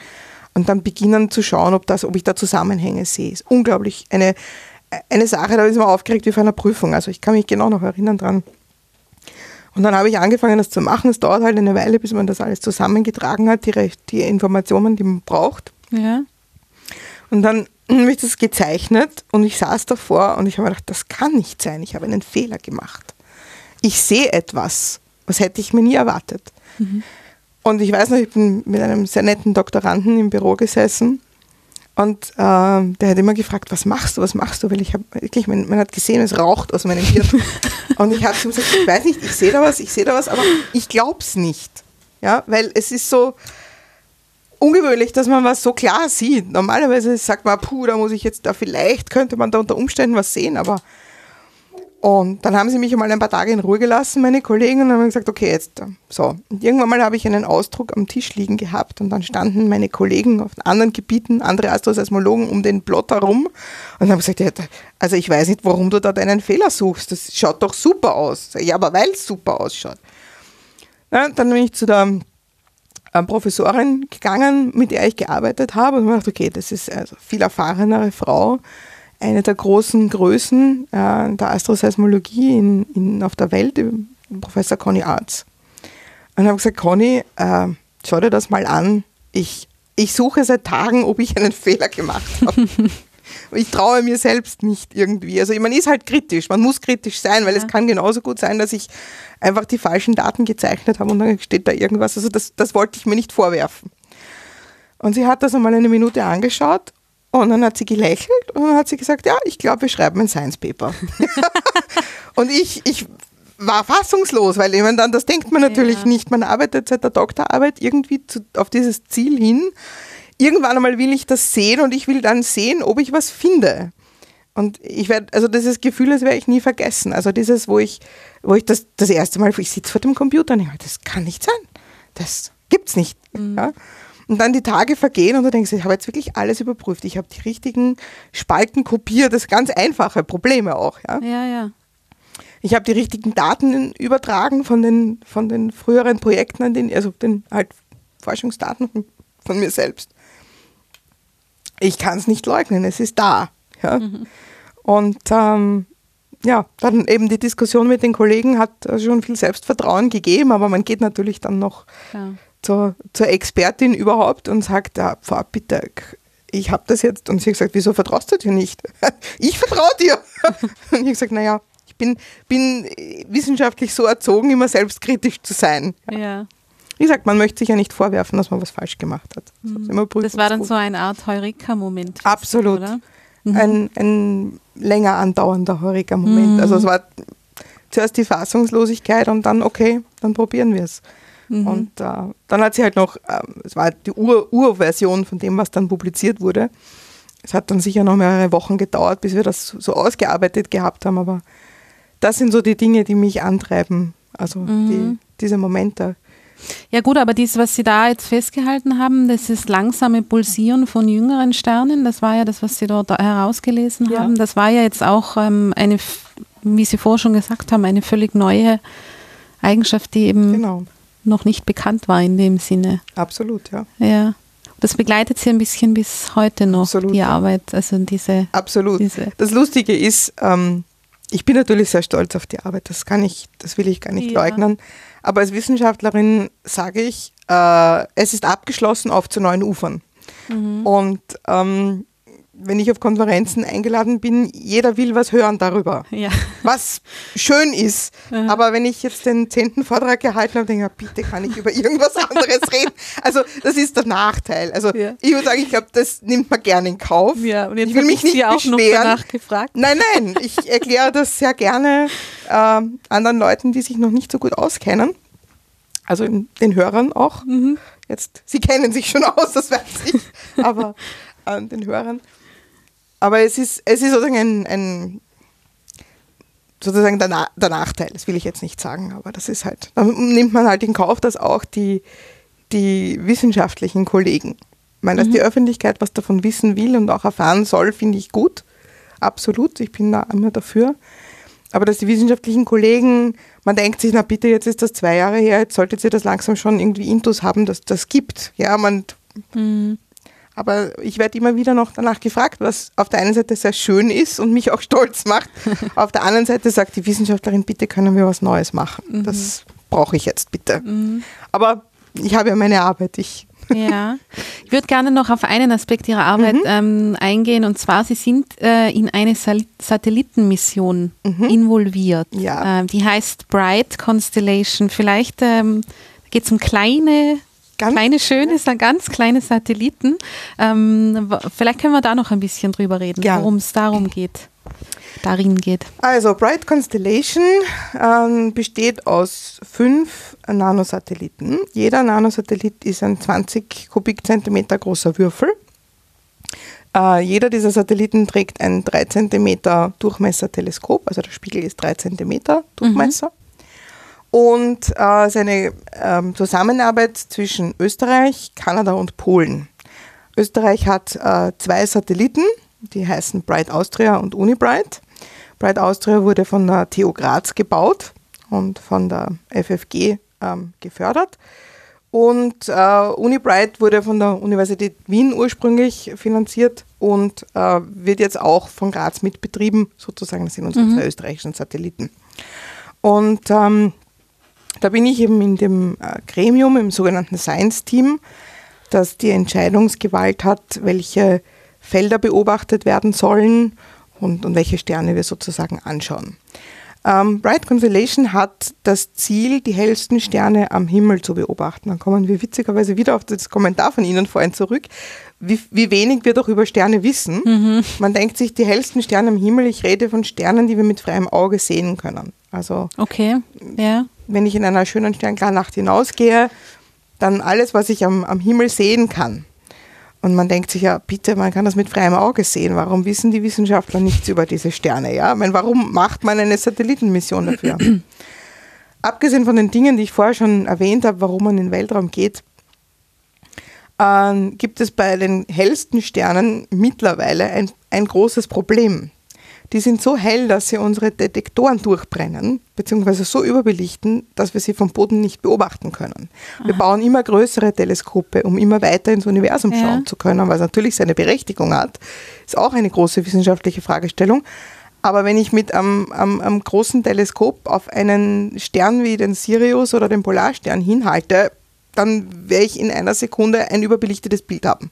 und dann beginnen zu schauen, ob, das, ob ich da Zusammenhänge sehe. Ist unglaublich eine, eine Sache, da ist man aufgeregt wie vor einer Prüfung. Also ich kann mich genau noch erinnern dran. Und dann habe ich angefangen, das zu machen. Es dauert halt eine Weile, bis man das alles zusammengetragen hat, die, die Informationen, die man braucht. Ja. Und dann habe ich das gezeichnet und ich saß davor und ich habe mir gedacht, das kann nicht sein. Ich habe einen Fehler gemacht. Ich sehe etwas, was hätte ich mir nie erwartet. Mhm. Und ich weiß noch, ich bin mit einem sehr netten Doktoranden im Büro gesessen und äh, der hat immer gefragt, was machst du, was machst du? Weil ich habe wirklich, man, man, hat gesehen, es raucht aus meinem Hirn. (laughs) und ich habe ihm gesagt, ich weiß nicht, ich sehe da was, ich sehe da was, aber ich glaube es nicht. Ja, weil es ist so ungewöhnlich, dass man was so klar sieht. Normalerweise sagt man, puh, da muss ich jetzt, da vielleicht könnte man da unter Umständen was sehen, aber und dann haben sie mich einmal ein paar Tage in Ruhe gelassen, meine Kollegen, und haben gesagt, okay, jetzt so. Und irgendwann mal habe ich einen Ausdruck am Tisch liegen gehabt und dann standen meine Kollegen auf anderen Gebieten, andere Astroseismologen, um den Plot herum und haben gesagt, ja, also ich weiß nicht, warum du da deinen Fehler suchst. Das schaut doch super aus. Ja, aber weil es super ausschaut. Ja, dann bin ich zu der ähm, Professorin gegangen, mit der ich gearbeitet habe und habe gedacht, okay, das ist eine viel erfahrenere Frau eine der großen Größen äh, der Astroseismologie in, in, auf der Welt, Professor Conny Arz. Und habe gesagt, Conny, äh, schau dir das mal an. Ich, ich suche seit Tagen, ob ich einen (laughs) Fehler gemacht habe. ich traue mir selbst nicht irgendwie. Also man ist halt kritisch, man muss kritisch sein, weil ja. es kann genauso gut sein, dass ich einfach die falschen Daten gezeichnet habe und dann steht da irgendwas. Also das, das wollte ich mir nicht vorwerfen. Und sie hat das einmal eine Minute angeschaut und dann hat sie gelächelt und dann hat sie gesagt, ja, ich glaube, wir schreiben ein Science Paper. (laughs) und ich, ich war fassungslos, weil ich meine, dann, das denkt man natürlich ja. nicht. Man arbeitet seit der Doktorarbeit irgendwie zu, auf dieses Ziel hin. Irgendwann einmal will ich das sehen und ich will dann sehen, ob ich was finde. Und ich werde, also dieses Gefühl, das werde ich nie vergessen. Also dieses, wo ich, wo ich das, das erste Mal, ich sitze vor dem Computer und ich meine, das kann nicht sein. Das gibt's nicht. Mhm. Ja? Und dann die Tage vergehen und du denkst, ich habe jetzt wirklich alles überprüft. Ich habe die richtigen Spalten kopiert, das ganz einfache Probleme auch. Ja, ja. ja. Ich habe die richtigen Daten übertragen von den, von den früheren Projekten, an den, also den halt Forschungsdaten von, von mir selbst. Ich kann es nicht leugnen, es ist da. Ja. Mhm. Und ähm, ja, dann eben die Diskussion mit den Kollegen hat schon viel Selbstvertrauen gegeben, aber man geht natürlich dann noch ja zur, zur Expertin überhaupt und sagt, ja, Frau bitte, ich habe das jetzt. Und sie hat gesagt, wieso vertraust du dir nicht? (laughs) ich vertraue dir. (laughs) und ich habe gesagt, naja, ich bin, bin wissenschaftlich so erzogen, immer selbstkritisch zu sein. Ja. ja. Wie gesagt, man möchte sich ja nicht vorwerfen, dass man was falsch gemacht hat. Das, das war dann so eine Art Heureka-Moment. Absolut. Mhm. Ein, ein länger andauernder Heureka-Moment. Mhm. Also es war zuerst die Fassungslosigkeit und dann, okay, dann probieren wir es. Mhm. Und äh, dann hat sie halt noch, äh, es war die Ur Urversion von dem, was dann publiziert wurde. Es hat dann sicher noch mehrere Wochen gedauert, bis wir das so ausgearbeitet gehabt haben, aber das sind so die Dinge, die mich antreiben. Also mhm. die, diese Momente. Ja gut, aber dies, was Sie da jetzt festgehalten haben, das ist langsame Pulsieren von jüngeren Sternen, das war ja das, was Sie dort herausgelesen ja. haben. Das war ja jetzt auch ähm, eine, wie Sie vorher schon gesagt haben, eine völlig neue Eigenschaft, die eben genau noch nicht bekannt war in dem Sinne. Absolut, ja. Ja. Das begleitet sie ein bisschen bis heute noch, Absolut, die Arbeit. Also diese. Absolut. Diese das Lustige ist, ähm, ich bin natürlich sehr stolz auf die Arbeit. Das kann ich, das will ich gar nicht ja. leugnen. Aber als Wissenschaftlerin sage ich, äh, es ist abgeschlossen auf zu neuen Ufern. Mhm. Und ähm, wenn ich auf Konferenzen eingeladen bin, jeder will was hören darüber, ja. was schön ist. Ja. Aber wenn ich jetzt den zehnten Vortrag gehalten habe, denke ich, bitte kann ich über irgendwas anderes (laughs) reden. Also das ist der Nachteil. Also ja. ich würde sagen, ich glaube, das nimmt man gerne in Kauf. Ja, und jetzt ich will mich nicht auch beschweren. noch danach gefragt. Nein, nein, ich erkläre das sehr gerne äh, anderen Leuten, die sich noch nicht so gut auskennen. Also den Hörern auch. Mhm. Jetzt, sie kennen sich schon aus, das weiß ich. Aber äh, den Hörern. Aber es ist, es ist sozusagen ein, ein sozusagen der, Na der, Nachteil, das will ich jetzt nicht sagen, aber das ist halt, dann nimmt man halt in Kauf, dass auch die, die wissenschaftlichen Kollegen, ich meine, dass mhm. die Öffentlichkeit was davon wissen will und auch erfahren soll, finde ich gut. Absolut, ich bin da immer dafür. Aber dass die wissenschaftlichen Kollegen, man denkt sich, na bitte, jetzt ist das zwei Jahre her, jetzt solltet ihr das langsam schon irgendwie Intus haben, dass das gibt. Ja, man, mhm. Aber ich werde immer wieder noch danach gefragt, was auf der einen Seite sehr schön ist und mich auch (laughs) stolz macht. auf der anderen Seite sagt die Wissenschaftlerin, bitte können wir was Neues machen. Mhm. Das brauche ich jetzt bitte. Mhm. Aber ich habe ja meine Arbeit. Ich ja, ich würde gerne noch auf einen Aspekt Ihrer Arbeit mhm. ähm, eingehen und zwar, Sie sind äh, in eine Sa Satellitenmission mhm. involviert. Ja. Äh, die heißt Bright Constellation. Vielleicht ähm, geht es um kleine Ganz kleine, schöne, ganz kleine Satelliten. Ähm, vielleicht können wir da noch ein bisschen drüber reden, ja. worum es darum geht, darin geht. Also Bright Constellation ähm, besteht aus fünf Nanosatelliten. Jeder Nanosatellit ist ein 20 Kubikzentimeter großer Würfel. Äh, jeder dieser Satelliten trägt ein 3 cm Durchmesser-Teleskop, also der Spiegel ist 3 cm Durchmesser. Mhm und äh, seine ähm, Zusammenarbeit zwischen Österreich, Kanada und Polen. Österreich hat äh, zwei Satelliten, die heißen Bright Austria und Unibright. Bright Austria wurde von der TU Graz gebaut und von der FFG ähm, gefördert. Und äh, Unibright wurde von der Universität Wien ursprünglich finanziert und äh, wird jetzt auch von Graz mitbetrieben, sozusagen. Das sind unsere mhm. zwei österreichischen Satelliten. Und ähm, da bin ich eben in dem äh, Gremium, im sogenannten Science-Team, das die Entscheidungsgewalt hat, welche Felder beobachtet werden sollen und, und welche Sterne wir sozusagen anschauen. Ähm, Bright Constellation hat das Ziel, die hellsten Sterne am Himmel zu beobachten. Dann kommen wir witzigerweise wieder auf das Kommentar von Ihnen vorhin zurück, wie, wie wenig wir doch über Sterne wissen. Mhm. Man denkt sich, die hellsten Sterne am Himmel, ich rede von Sternen, die wir mit freiem Auge sehen können. Also, okay, ja. Wenn ich in einer schönen sternklaren Nacht hinausgehe, dann alles, was ich am, am Himmel sehen kann. Und man denkt sich ja, bitte, man kann das mit freiem Auge sehen. Warum wissen die Wissenschaftler nichts über diese Sterne? Ja? Ich meine, warum macht man eine Satellitenmission dafür? (clears throat) Abgesehen von den Dingen, die ich vorher schon erwähnt habe, warum man in den Weltraum geht, äh, gibt es bei den hellsten Sternen mittlerweile ein, ein großes Problem die sind so hell, dass sie unsere Detektoren durchbrennen, beziehungsweise so überbelichten, dass wir sie vom Boden nicht beobachten können. Aha. Wir bauen immer größere Teleskope, um immer weiter ins Universum ja. schauen zu können, was natürlich seine Berechtigung hat. Ist auch eine große wissenschaftliche Fragestellung. Aber wenn ich mit einem, einem, einem großen Teleskop auf einen Stern wie den Sirius oder den Polarstern hinhalte, dann werde ich in einer Sekunde ein überbelichtetes Bild haben.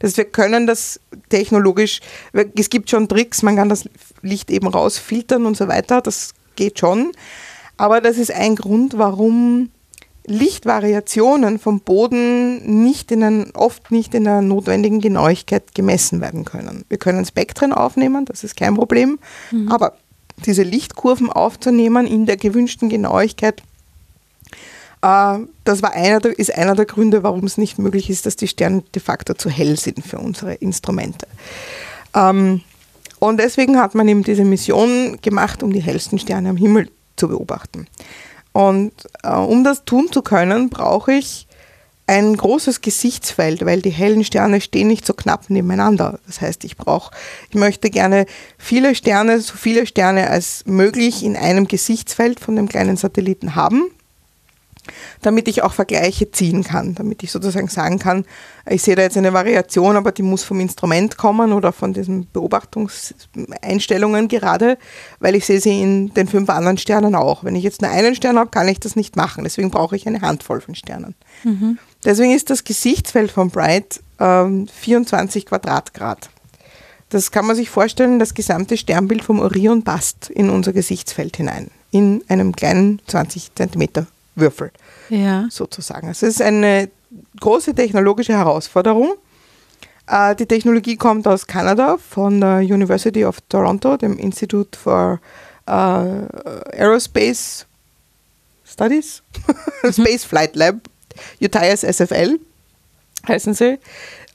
Das wir können das technologisch, es gibt schon Tricks, man kann das Licht eben rausfiltern und so weiter, das geht schon. Aber das ist ein Grund, warum Lichtvariationen vom Boden nicht in ein, oft nicht in der notwendigen Genauigkeit gemessen werden können. Wir können Spektren aufnehmen, das ist kein Problem, mhm. aber diese Lichtkurven aufzunehmen in der gewünschten Genauigkeit, äh, das war einer der, ist einer der Gründe, warum es nicht möglich ist, dass die Sterne de facto zu hell sind für unsere Instrumente. Ähm, und deswegen hat man eben diese Mission gemacht, um die hellsten Sterne am Himmel zu beobachten. Und äh, um das tun zu können, brauche ich ein großes Gesichtsfeld, weil die hellen Sterne stehen nicht so knapp nebeneinander. Das heißt, ich brauche, ich möchte gerne viele Sterne, so viele Sterne als möglich in einem Gesichtsfeld von dem kleinen Satelliten haben damit ich auch Vergleiche ziehen kann, damit ich sozusagen sagen kann, ich sehe da jetzt eine Variation, aber die muss vom Instrument kommen oder von diesen Beobachtungseinstellungen gerade, weil ich sehe sie in den fünf anderen Sternen auch. Wenn ich jetzt nur einen Stern habe, kann ich das nicht machen. Deswegen brauche ich eine Handvoll von Sternen. Mhm. Deswegen ist das Gesichtsfeld von Bright ähm, 24 Quadratgrad. Das kann man sich vorstellen, das gesamte Sternbild vom Orion passt in unser Gesichtsfeld hinein, in einem kleinen 20 Zentimeter Würfel. Ja. Sozusagen. Es ist eine große technologische Herausforderung. Äh, die Technologie kommt aus Kanada von der University of Toronto, dem Institute for uh, Aerospace Studies, (laughs) mhm. Space Flight Lab, UTIAS SFL heißen sie.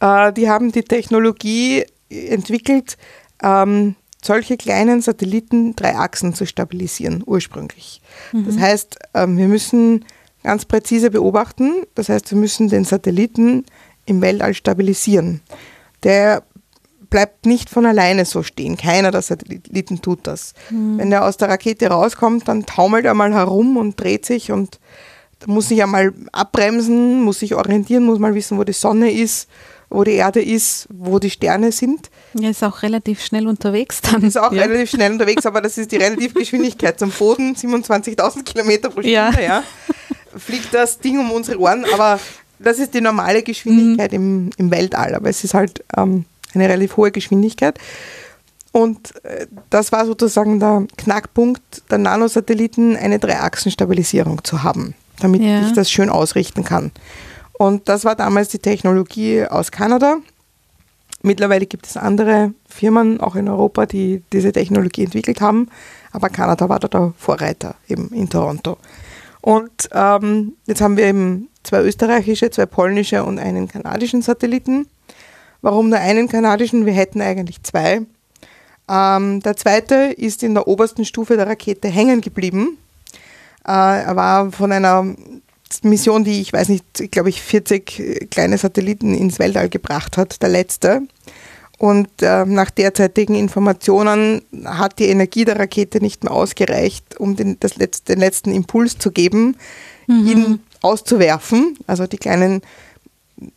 Uh, die haben die Technologie entwickelt, ähm, solche kleinen Satelliten drei Achsen zu stabilisieren, ursprünglich. Mhm. Das heißt, ähm, wir müssen ganz präzise beobachten, das heißt, wir müssen den Satelliten im Weltall stabilisieren. Der bleibt nicht von alleine so stehen. Keiner der Satelliten tut das. Mhm. Wenn er aus der Rakete rauskommt, dann taumelt er mal herum und dreht sich und Da muss ich ja mal abbremsen, muss sich orientieren, muss mal wissen, wo die Sonne ist, wo die Erde ist, wo die Sterne sind. Ja, ist auch relativ schnell unterwegs dann. Ist auch ja. relativ schnell unterwegs, aber das ist die Relativgeschwindigkeit zum Boden, (laughs) 27.000 Kilometer pro Stunde, ja. ja. Fliegt das Ding um unsere Ohren, aber das ist die normale Geschwindigkeit mhm. im, im Weltall, aber es ist halt ähm, eine relativ hohe Geschwindigkeit. Und äh, das war sozusagen der Knackpunkt der Nanosatelliten, eine Dreiachsenstabilisierung zu haben, damit ja. ich das schön ausrichten kann. Und das war damals die Technologie aus Kanada. Mittlerweile gibt es andere Firmen, auch in Europa, die diese Technologie entwickelt haben. Aber Kanada war da der Vorreiter eben in Toronto. Und ähm, jetzt haben wir eben zwei österreichische, zwei polnische und einen kanadischen Satelliten. Warum nur einen kanadischen? Wir hätten eigentlich zwei. Ähm, der zweite ist in der obersten Stufe der Rakete hängen geblieben. Äh, er war von einer Mission, die ich weiß nicht, glaube ich, 40 kleine Satelliten ins Weltall gebracht hat, der letzte. Und äh, nach derzeitigen Informationen hat die Energie der Rakete nicht mehr ausgereicht, um den, letzte, den letzten Impuls zu geben, mhm. ihn auszuwerfen. Also die kleinen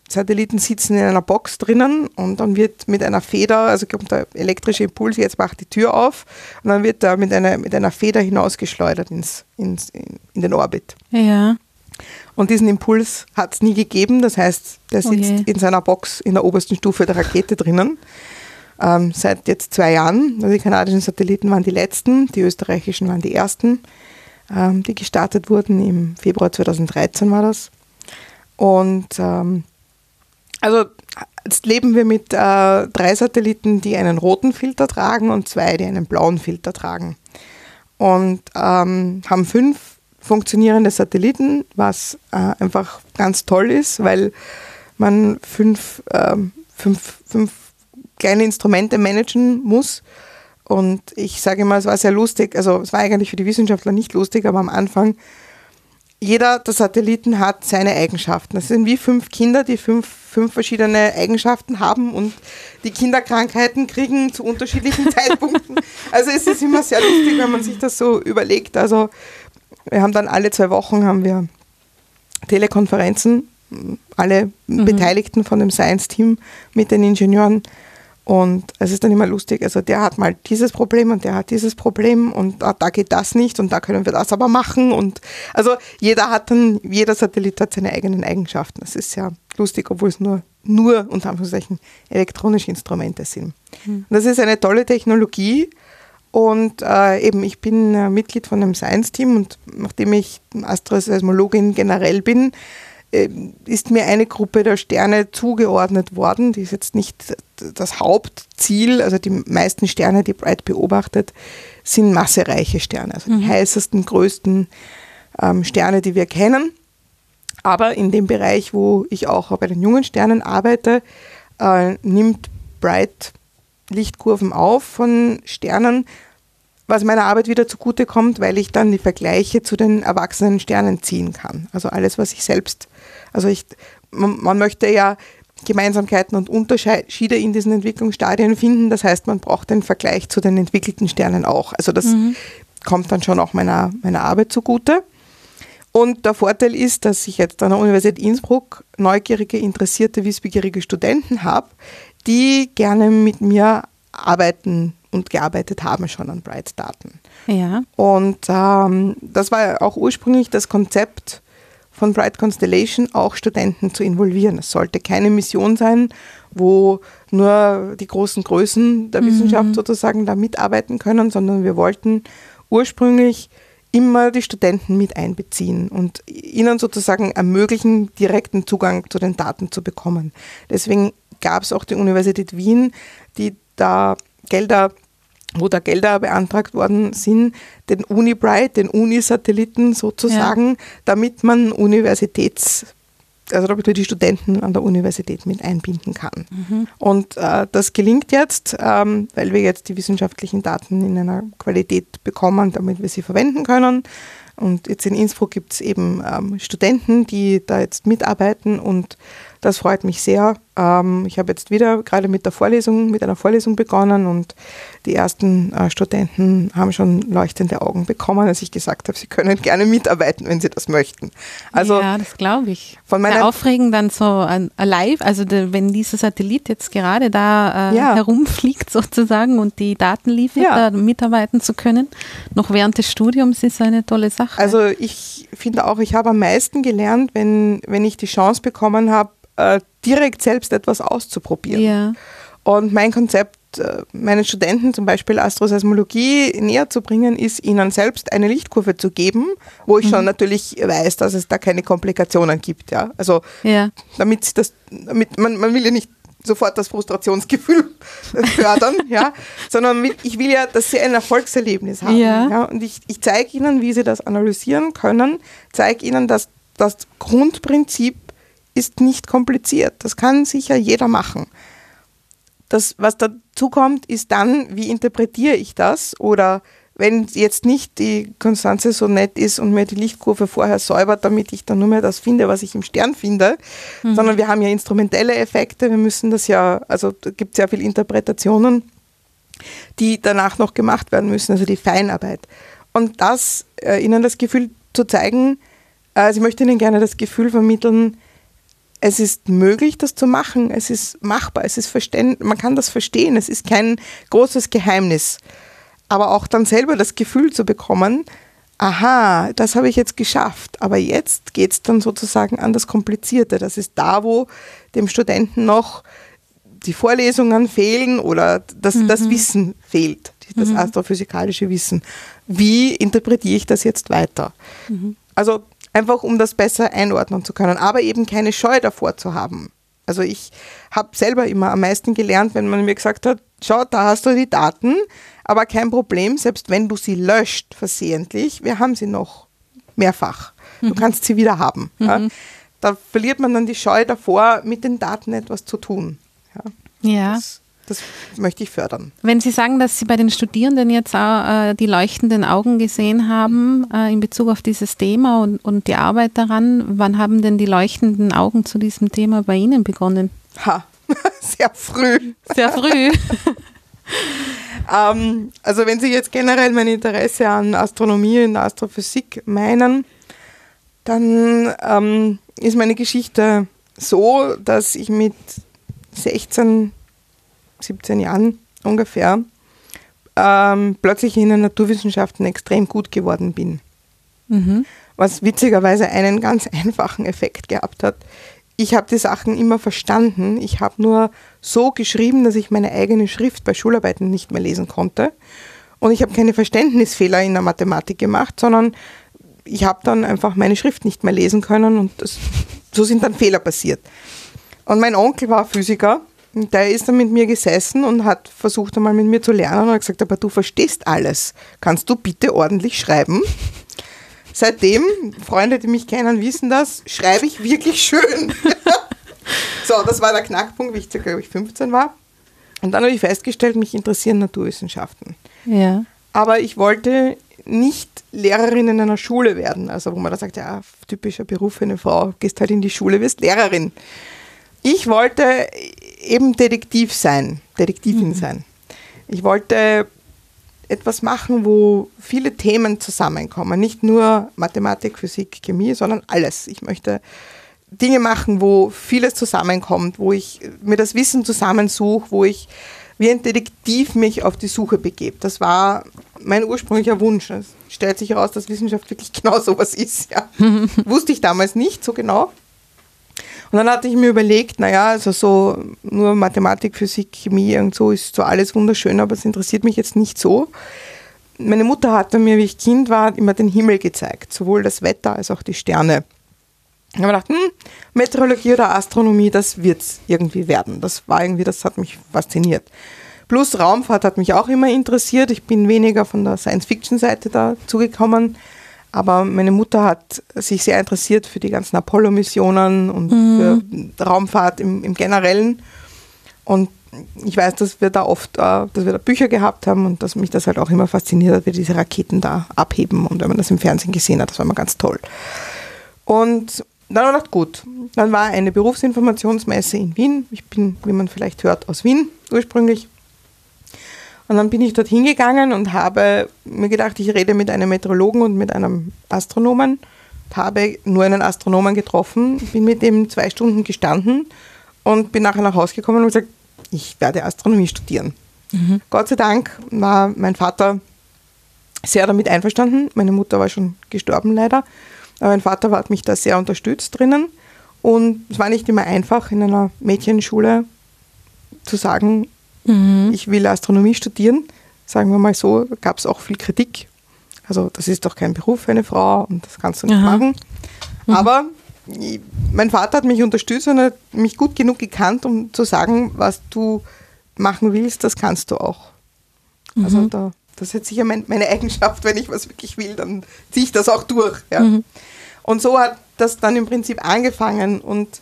Satelliten sitzen in einer Box drinnen und dann wird mit einer Feder, also kommt der elektrische Impuls, jetzt macht die Tür auf und dann wird er mit einer, mit einer Feder hinausgeschleudert ins, ins, in, in den Orbit. Ja. Und diesen Impuls hat es nie gegeben. Das heißt, der oh sitzt oh in seiner Box in der obersten Stufe der Rakete drinnen. Ähm, seit jetzt zwei Jahren. Also die kanadischen Satelliten waren die letzten, die österreichischen waren die ersten, ähm, die gestartet wurden. Im Februar 2013 war das. Und ähm, also jetzt leben wir mit äh, drei Satelliten, die einen roten Filter tragen und zwei, die einen blauen Filter tragen. Und ähm, haben fünf funktionierende Satelliten, was äh, einfach ganz toll ist, weil man fünf, äh, fünf, fünf kleine Instrumente managen muss. Und ich sage immer, es war sehr lustig, also es war eigentlich für die Wissenschaftler nicht lustig, aber am Anfang, jeder der Satelliten hat seine Eigenschaften. Das sind wie fünf Kinder, die fünf, fünf verschiedene Eigenschaften haben und die Kinderkrankheiten kriegen zu unterschiedlichen (laughs) Zeitpunkten. Also es ist immer sehr lustig, wenn man sich das so überlegt. Also wir haben dann alle zwei Wochen haben wir Telekonferenzen, alle mhm. Beteiligten von dem Science-Team mit den Ingenieuren. Und es ist dann immer lustig, also der hat mal dieses Problem und der hat dieses Problem und da, da, geht das nicht und da können wir das aber machen. Und also jeder hat dann, jeder Satellit hat seine eigenen Eigenschaften. Das ist ja lustig, obwohl es nur, nur unter Anführungszeichen elektronische Instrumente sind. Mhm. Das ist eine tolle Technologie, und äh, eben, ich bin äh, Mitglied von einem Science-Team und nachdem ich Astroseismologin generell bin, äh, ist mir eine Gruppe der Sterne zugeordnet worden. Die ist jetzt nicht das Hauptziel. Also die meisten Sterne, die Bright beobachtet, sind massereiche Sterne, also mhm. die heißesten, größten ähm, Sterne, die wir kennen. Aber in dem Bereich, wo ich auch bei den jungen Sternen arbeite, äh, nimmt Bright Lichtkurven auf von Sternen, was meiner Arbeit wieder zugute kommt, weil ich dann die Vergleiche zu den erwachsenen Sternen ziehen kann. Also alles, was ich selbst, also ich, man, man möchte ja Gemeinsamkeiten und Unterschiede in diesen Entwicklungsstadien finden. Das heißt, man braucht den Vergleich zu den entwickelten Sternen auch. Also das mhm. kommt dann schon auch meiner, meiner Arbeit zugute. Und der Vorteil ist, dass ich jetzt an der Universität Innsbruck neugierige, interessierte, wissbegierige Studenten habe, die gerne mit mir arbeiten und gearbeitet haben schon an Bright-Daten. Ja. Und ähm, das war auch ursprünglich das Konzept von Bright Constellation, auch Studenten zu involvieren. Es sollte keine Mission sein, wo nur die großen Größen der mhm. Wissenschaft sozusagen da mitarbeiten können, sondern wir wollten ursprünglich immer die Studenten mit einbeziehen und ihnen sozusagen ermöglichen, direkten Zugang zu den Daten zu bekommen. Deswegen gab es auch die Universität Wien, die da Gelder wo da Gelder beantragt worden sind, den Unibright, den Unisatelliten sozusagen, ja. damit man Universitäts, also damit man die Studenten an der Universität mit einbinden kann. Mhm. Und äh, das gelingt jetzt, ähm, weil wir jetzt die wissenschaftlichen Daten in einer Qualität bekommen, damit wir sie verwenden können. Und jetzt in Innsbruck gibt es eben ähm, Studenten, die da jetzt mitarbeiten und das freut mich sehr. Ähm, ich habe jetzt wieder gerade mit der Vorlesung, mit einer Vorlesung begonnen und die ersten äh, Studenten haben schon leuchtende Augen bekommen, als ich gesagt habe, sie können gerne mitarbeiten, wenn sie das möchten. Also ja, das glaube ich. Von meiner Sehr aufregend dann so ein, live, also de, wenn dieser Satellit jetzt gerade da äh, ja. herumfliegt sozusagen und die Daten liefert, ja. da mitarbeiten zu können, noch während des Studiums ist eine tolle Sache. Also ich finde auch, ich habe am meisten gelernt, wenn, wenn ich die Chance bekommen habe, äh, direkt selbst etwas auszuprobieren. Ja. Und mein Konzept, äh, meinen Studenten zum Beispiel Astroseismologie näher zu bringen, ist, ihnen selbst eine Lichtkurve zu geben, wo ich mhm. schon natürlich weiß, dass es da keine Komplikationen gibt. Ja? Also ja. damit sie das, damit man, man will ja nicht sofort das Frustrationsgefühl (laughs) fördern, ja, sondern ich will ja, dass sie ein Erfolgserlebnis haben. Ja. ja und ich, ich zeige ihnen, wie sie das analysieren können, zeige ihnen, dass das Grundprinzip ist nicht kompliziert. Das kann sicher jeder machen. Das, was dazu kommt, ist dann, wie interpretiere ich das? Oder wenn jetzt nicht die Konstanze so nett ist und mir die Lichtkurve vorher säubert, damit ich dann nur mehr das finde, was ich im Stern finde, mhm. sondern wir haben ja instrumentelle Effekte, wir müssen das ja, also da gibt es sehr viele Interpretationen, die danach noch gemacht werden müssen, also die Feinarbeit. Und das, äh, Ihnen das Gefühl zu zeigen, also ich möchte Ihnen gerne das Gefühl vermitteln, es ist möglich, das zu machen. Es ist machbar. Es ist verständ man kann das verstehen. Es ist kein großes Geheimnis. Aber auch dann selber das Gefühl zu bekommen, aha, das habe ich jetzt geschafft. Aber jetzt geht es dann sozusagen an das Komplizierte. Das ist da, wo dem Studenten noch die Vorlesungen fehlen oder das, mhm. das Wissen fehlt, das mhm. astrophysikalische Wissen. Wie interpretiere ich das jetzt weiter? Mhm. Also einfach um das besser einordnen zu können, aber eben keine Scheu davor zu haben. Also ich habe selber immer am meisten gelernt, wenn man mir gesagt hat, schau, da hast du die Daten, aber kein Problem, selbst wenn du sie löscht versehentlich, wir haben sie noch mehrfach. Du mhm. kannst sie wieder haben. Mhm. Ja. Da verliert man dann die Scheu davor, mit den Daten etwas zu tun. Ja. ja. Das, das möchte ich fördern. Wenn Sie sagen, dass Sie bei den Studierenden jetzt auch äh, die leuchtenden Augen gesehen haben äh, in Bezug auf dieses Thema und, und die Arbeit daran, wann haben denn die leuchtenden Augen zu diesem Thema bei Ihnen begonnen? Ha, (laughs) sehr früh. Sehr früh. (laughs) (laughs) ähm, also wenn Sie jetzt generell mein Interesse an Astronomie und Astrophysik meinen, dann ähm, ist meine Geschichte so, dass ich mit 16 17 Jahren ungefähr, ähm, plötzlich in den Naturwissenschaften extrem gut geworden bin. Mhm. Was witzigerweise einen (laughs) ganz einfachen Effekt gehabt hat. Ich habe die Sachen immer verstanden. Ich habe nur so geschrieben, dass ich meine eigene Schrift bei Schularbeiten nicht mehr lesen konnte. Und ich habe keine Verständnisfehler in der Mathematik gemacht, sondern ich habe dann einfach meine Schrift nicht mehr lesen können und das, so sind dann Fehler passiert. Und mein Onkel war Physiker der ist dann mit mir gesessen und hat versucht einmal mit mir zu lernen und hat gesagt, aber du verstehst alles. Kannst du bitte ordentlich schreiben? Seitdem, Freunde, die mich kennen, wissen das, schreibe ich wirklich schön. (laughs) so, das war der Knackpunkt, wie ich glaube ich 15 war. Und dann habe ich festgestellt, mich interessieren Naturwissenschaften. Ja. Aber ich wollte nicht Lehrerin in einer Schule werden. Also wo man da sagt, ja, typischer Beruf für eine Frau, gehst halt in die Schule, wirst Lehrerin. Ich wollte eben Detektiv sein, Detektivin mhm. sein. Ich wollte etwas machen, wo viele Themen zusammenkommen. Nicht nur Mathematik, Physik, Chemie, sondern alles. Ich möchte Dinge machen, wo vieles zusammenkommt, wo ich mir das Wissen zusammensuche, wo ich wie ein Detektiv mich auf die Suche begebe. Das war mein ursprünglicher Wunsch. Es stellt sich heraus, dass Wissenschaft wirklich (laughs) genau sowas ist. Ja. (laughs) Wusste ich damals nicht so genau. Und dann hatte ich mir überlegt, naja, also so nur Mathematik, Physik, Chemie und so ist so alles wunderschön, aber es interessiert mich jetzt nicht so. Meine Mutter hatte mir, wie ich Kind war, immer den Himmel gezeigt, sowohl das Wetter als auch die Sterne. Ich habe gedacht, hm, Meteorologie oder Astronomie, das wird es irgendwie werden. Das war irgendwie, das hat mich fasziniert. Plus Raumfahrt hat mich auch immer interessiert. Ich bin weniger von der Science-Fiction-Seite dazugekommen. Aber meine Mutter hat sich sehr interessiert für die ganzen Apollo-Missionen und mhm. für Raumfahrt im, im Generellen. Und ich weiß, dass wir da oft, äh, dass wir da Bücher gehabt haben und dass mich das halt auch immer fasziniert hat, wie diese Raketen da abheben und wenn man das im Fernsehen gesehen hat, das war immer ganz toll. Und dann ich gedacht, gut, dann war eine Berufsinformationsmesse in Wien. Ich bin, wie man vielleicht hört, aus Wien ursprünglich. Und dann bin ich dort hingegangen und habe mir gedacht, ich rede mit einem Meteorologen und mit einem Astronomen. Habe nur einen Astronomen getroffen, bin mit dem zwei Stunden gestanden und bin nachher nach Hause gekommen und gesagt, ich werde Astronomie studieren. Mhm. Gott sei Dank war mein Vater sehr damit einverstanden. Meine Mutter war schon gestorben leider. Aber mein Vater hat mich da sehr unterstützt drinnen. Und es war nicht immer einfach, in einer Mädchenschule zu sagen, mhm. ich will Astronomie studieren. Sagen wir mal so, gab es auch viel Kritik. Also das ist doch kein Beruf für eine Frau und das kannst du nicht Aha. machen. Mhm. Aber ich, mein Vater hat mich unterstützt und hat mich gut genug gekannt, um zu sagen, was du machen willst, das kannst du auch. Also mhm. da das ist jetzt sicher mein, meine Eigenschaft, wenn ich was wirklich will, dann ziehe ich das auch durch. Ja. Mhm. Und so hat das dann im Prinzip angefangen und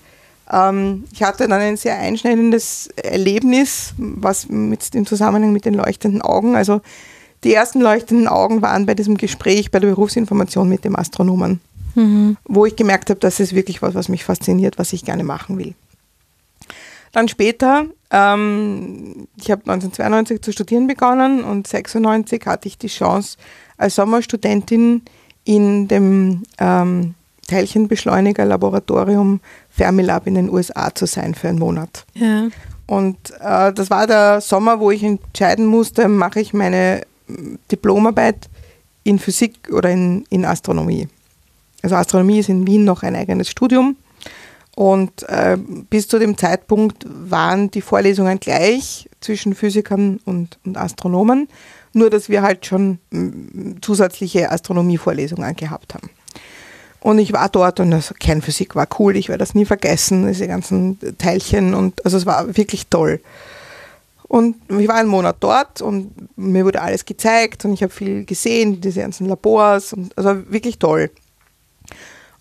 ähm, ich hatte dann ein sehr einschneidendes Erlebnis, was mit dem Zusammenhang mit den leuchtenden Augen, also die ersten leuchtenden Augen waren bei diesem Gespräch bei der Berufsinformation mit dem Astronomen, mhm. wo ich gemerkt habe, das ist wirklich was, was mich fasziniert, was ich gerne machen will. Dann später, ähm, ich habe 1992 zu studieren begonnen und 96 hatte ich die Chance, als Sommerstudentin in dem ähm, Teilchenbeschleuniger-Laboratorium Fermilab in den USA zu sein für einen Monat. Ja. Und äh, das war der Sommer, wo ich entscheiden musste, mache ich meine Diplomarbeit in Physik oder in, in Astronomie. Also Astronomie ist in Wien noch ein eigenes Studium. Und äh, bis zu dem Zeitpunkt waren die Vorlesungen gleich zwischen Physikern und, und Astronomen, nur dass wir halt schon mm, zusätzliche Astronomievorlesungen gehabt haben. Und ich war dort und also Kernphysik war cool, ich werde das nie vergessen, diese ganzen Teilchen und also es war wirklich toll. Und ich war einen Monat dort und mir wurde alles gezeigt und ich habe viel gesehen, diese ganzen Labors und also wirklich toll.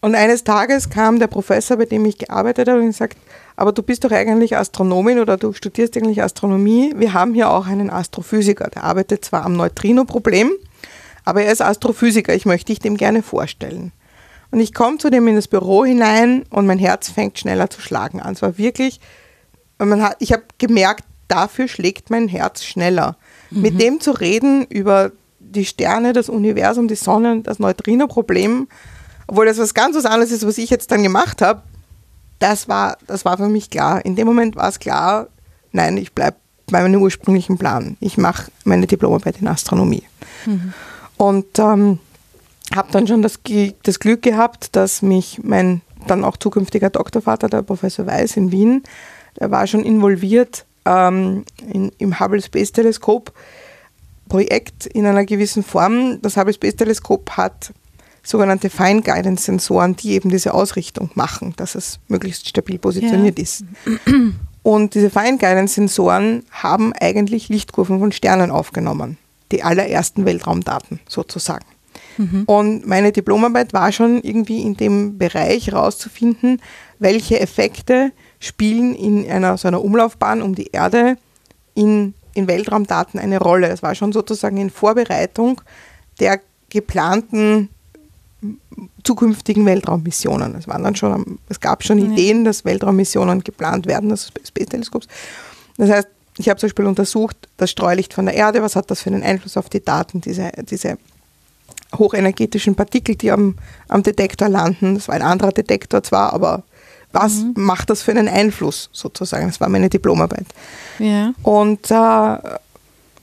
Und eines Tages kam der Professor, bei dem ich gearbeitet habe, und gesagt, aber du bist doch eigentlich Astronomin oder du studierst eigentlich Astronomie. Wir haben hier auch einen Astrophysiker, der arbeitet zwar am Neutrino-Problem, aber er ist Astrophysiker. Ich möchte dich dem gerne vorstellen. Und ich komme zu dem in das Büro hinein und mein Herz fängt schneller zu schlagen an. Es war wirklich, hat, ich habe gemerkt, dafür schlägt mein Herz schneller. Mhm. Mit dem zu reden über die Sterne, das Universum, die Sonne, das Neutrino-Problem, obwohl das was ganz was anderes ist, was ich jetzt dann gemacht habe, das war, das war für mich klar. In dem Moment war es klar, nein, ich bleibe bei meinem ursprünglichen Plan. Ich mache meine Diplomarbeit in Astronomie. Mhm. Und ähm, habe dann schon das, das Glück gehabt, dass mich mein dann auch zukünftiger Doktorvater, der Professor Weiß in Wien, der war schon involviert ähm, in, im Hubble Space Teleskop Projekt in einer gewissen Form. Das Hubble Space Teleskop hat sogenannte Fine Guidance Sensoren, die eben diese Ausrichtung machen, dass es möglichst stabil positioniert ja. ist. Und diese Fine Guidance Sensoren haben eigentlich Lichtkurven von Sternen aufgenommen. Die allerersten Weltraumdaten sozusagen. Mhm. Und meine Diplomarbeit war schon irgendwie in dem Bereich herauszufinden, welche Effekte spielen in einer so einer Umlaufbahn um die Erde in, in Weltraumdaten eine Rolle. Das war schon sozusagen in Vorbereitung der geplanten zukünftigen Weltraummissionen. Es, waren dann schon, es gab schon ja. Ideen, dass Weltraummissionen geplant werden, des Space Teleskops. Das heißt, ich habe zum Beispiel untersucht, das Streulicht von der Erde, was hat das für einen Einfluss auf die Daten, diese, diese hochenergetischen Partikel, die am, am Detektor landen. Das war ein anderer Detektor zwar, aber was mhm. macht das für einen Einfluss sozusagen? Das war meine Diplomarbeit. Ja. Und äh,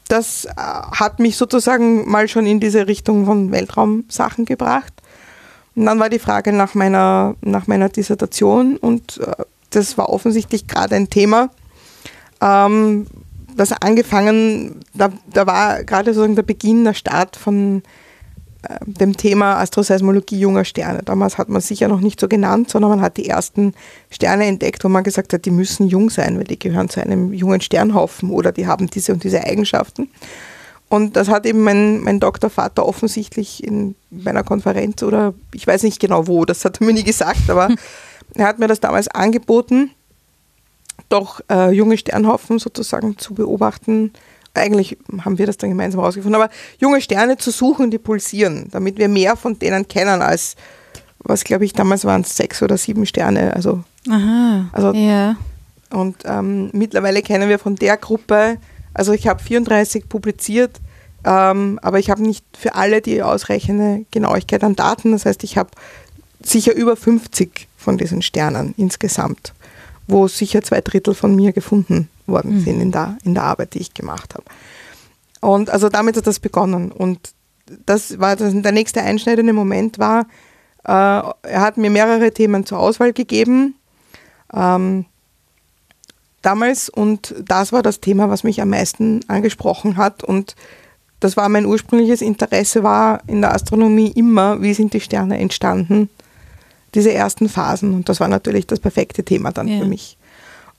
das äh, hat mich sozusagen mal schon in diese Richtung von Weltraumsachen gebracht. Und dann war die Frage nach meiner, nach meiner Dissertation und äh, das war offensichtlich gerade ein Thema, ähm, das angefangen, da, da war gerade sozusagen der Beginn, der Start von dem Thema Astroseismologie junger Sterne. Damals hat man sich ja noch nicht so genannt, sondern man hat die ersten Sterne entdeckt, wo man gesagt hat, die müssen jung sein, weil die gehören zu einem jungen Sternhaufen oder die haben diese und diese Eigenschaften. Und das hat eben mein, mein Doktorvater offensichtlich in meiner Konferenz oder ich weiß nicht genau wo, das hat er mir nie gesagt, aber (laughs) er hat mir das damals angeboten, doch äh, junge Sternhaufen sozusagen zu beobachten. Eigentlich haben wir das dann gemeinsam rausgefunden, aber junge Sterne zu suchen, die pulsieren, damit wir mehr von denen kennen als, was glaube ich damals waren es sechs oder sieben Sterne. Also, Aha. Also- ja. und ähm, mittlerweile kennen wir von der Gruppe, also ich habe 34 publiziert, ähm, aber ich habe nicht für alle die ausreichende Genauigkeit an Daten. Das heißt, ich habe sicher über 50 von diesen Sternen insgesamt, wo sicher zwei Drittel von mir gefunden worden sind in der, in der Arbeit, die ich gemacht habe. Und also damit hat das begonnen. Und das war das, der nächste einschneidende Moment war, äh, er hat mir mehrere Themen zur Auswahl gegeben. Ähm, damals und das war das Thema, was mich am meisten angesprochen hat und das war mein ursprüngliches Interesse war in der Astronomie immer, wie sind die Sterne entstanden, diese ersten Phasen und das war natürlich das perfekte Thema dann Ja. für mich.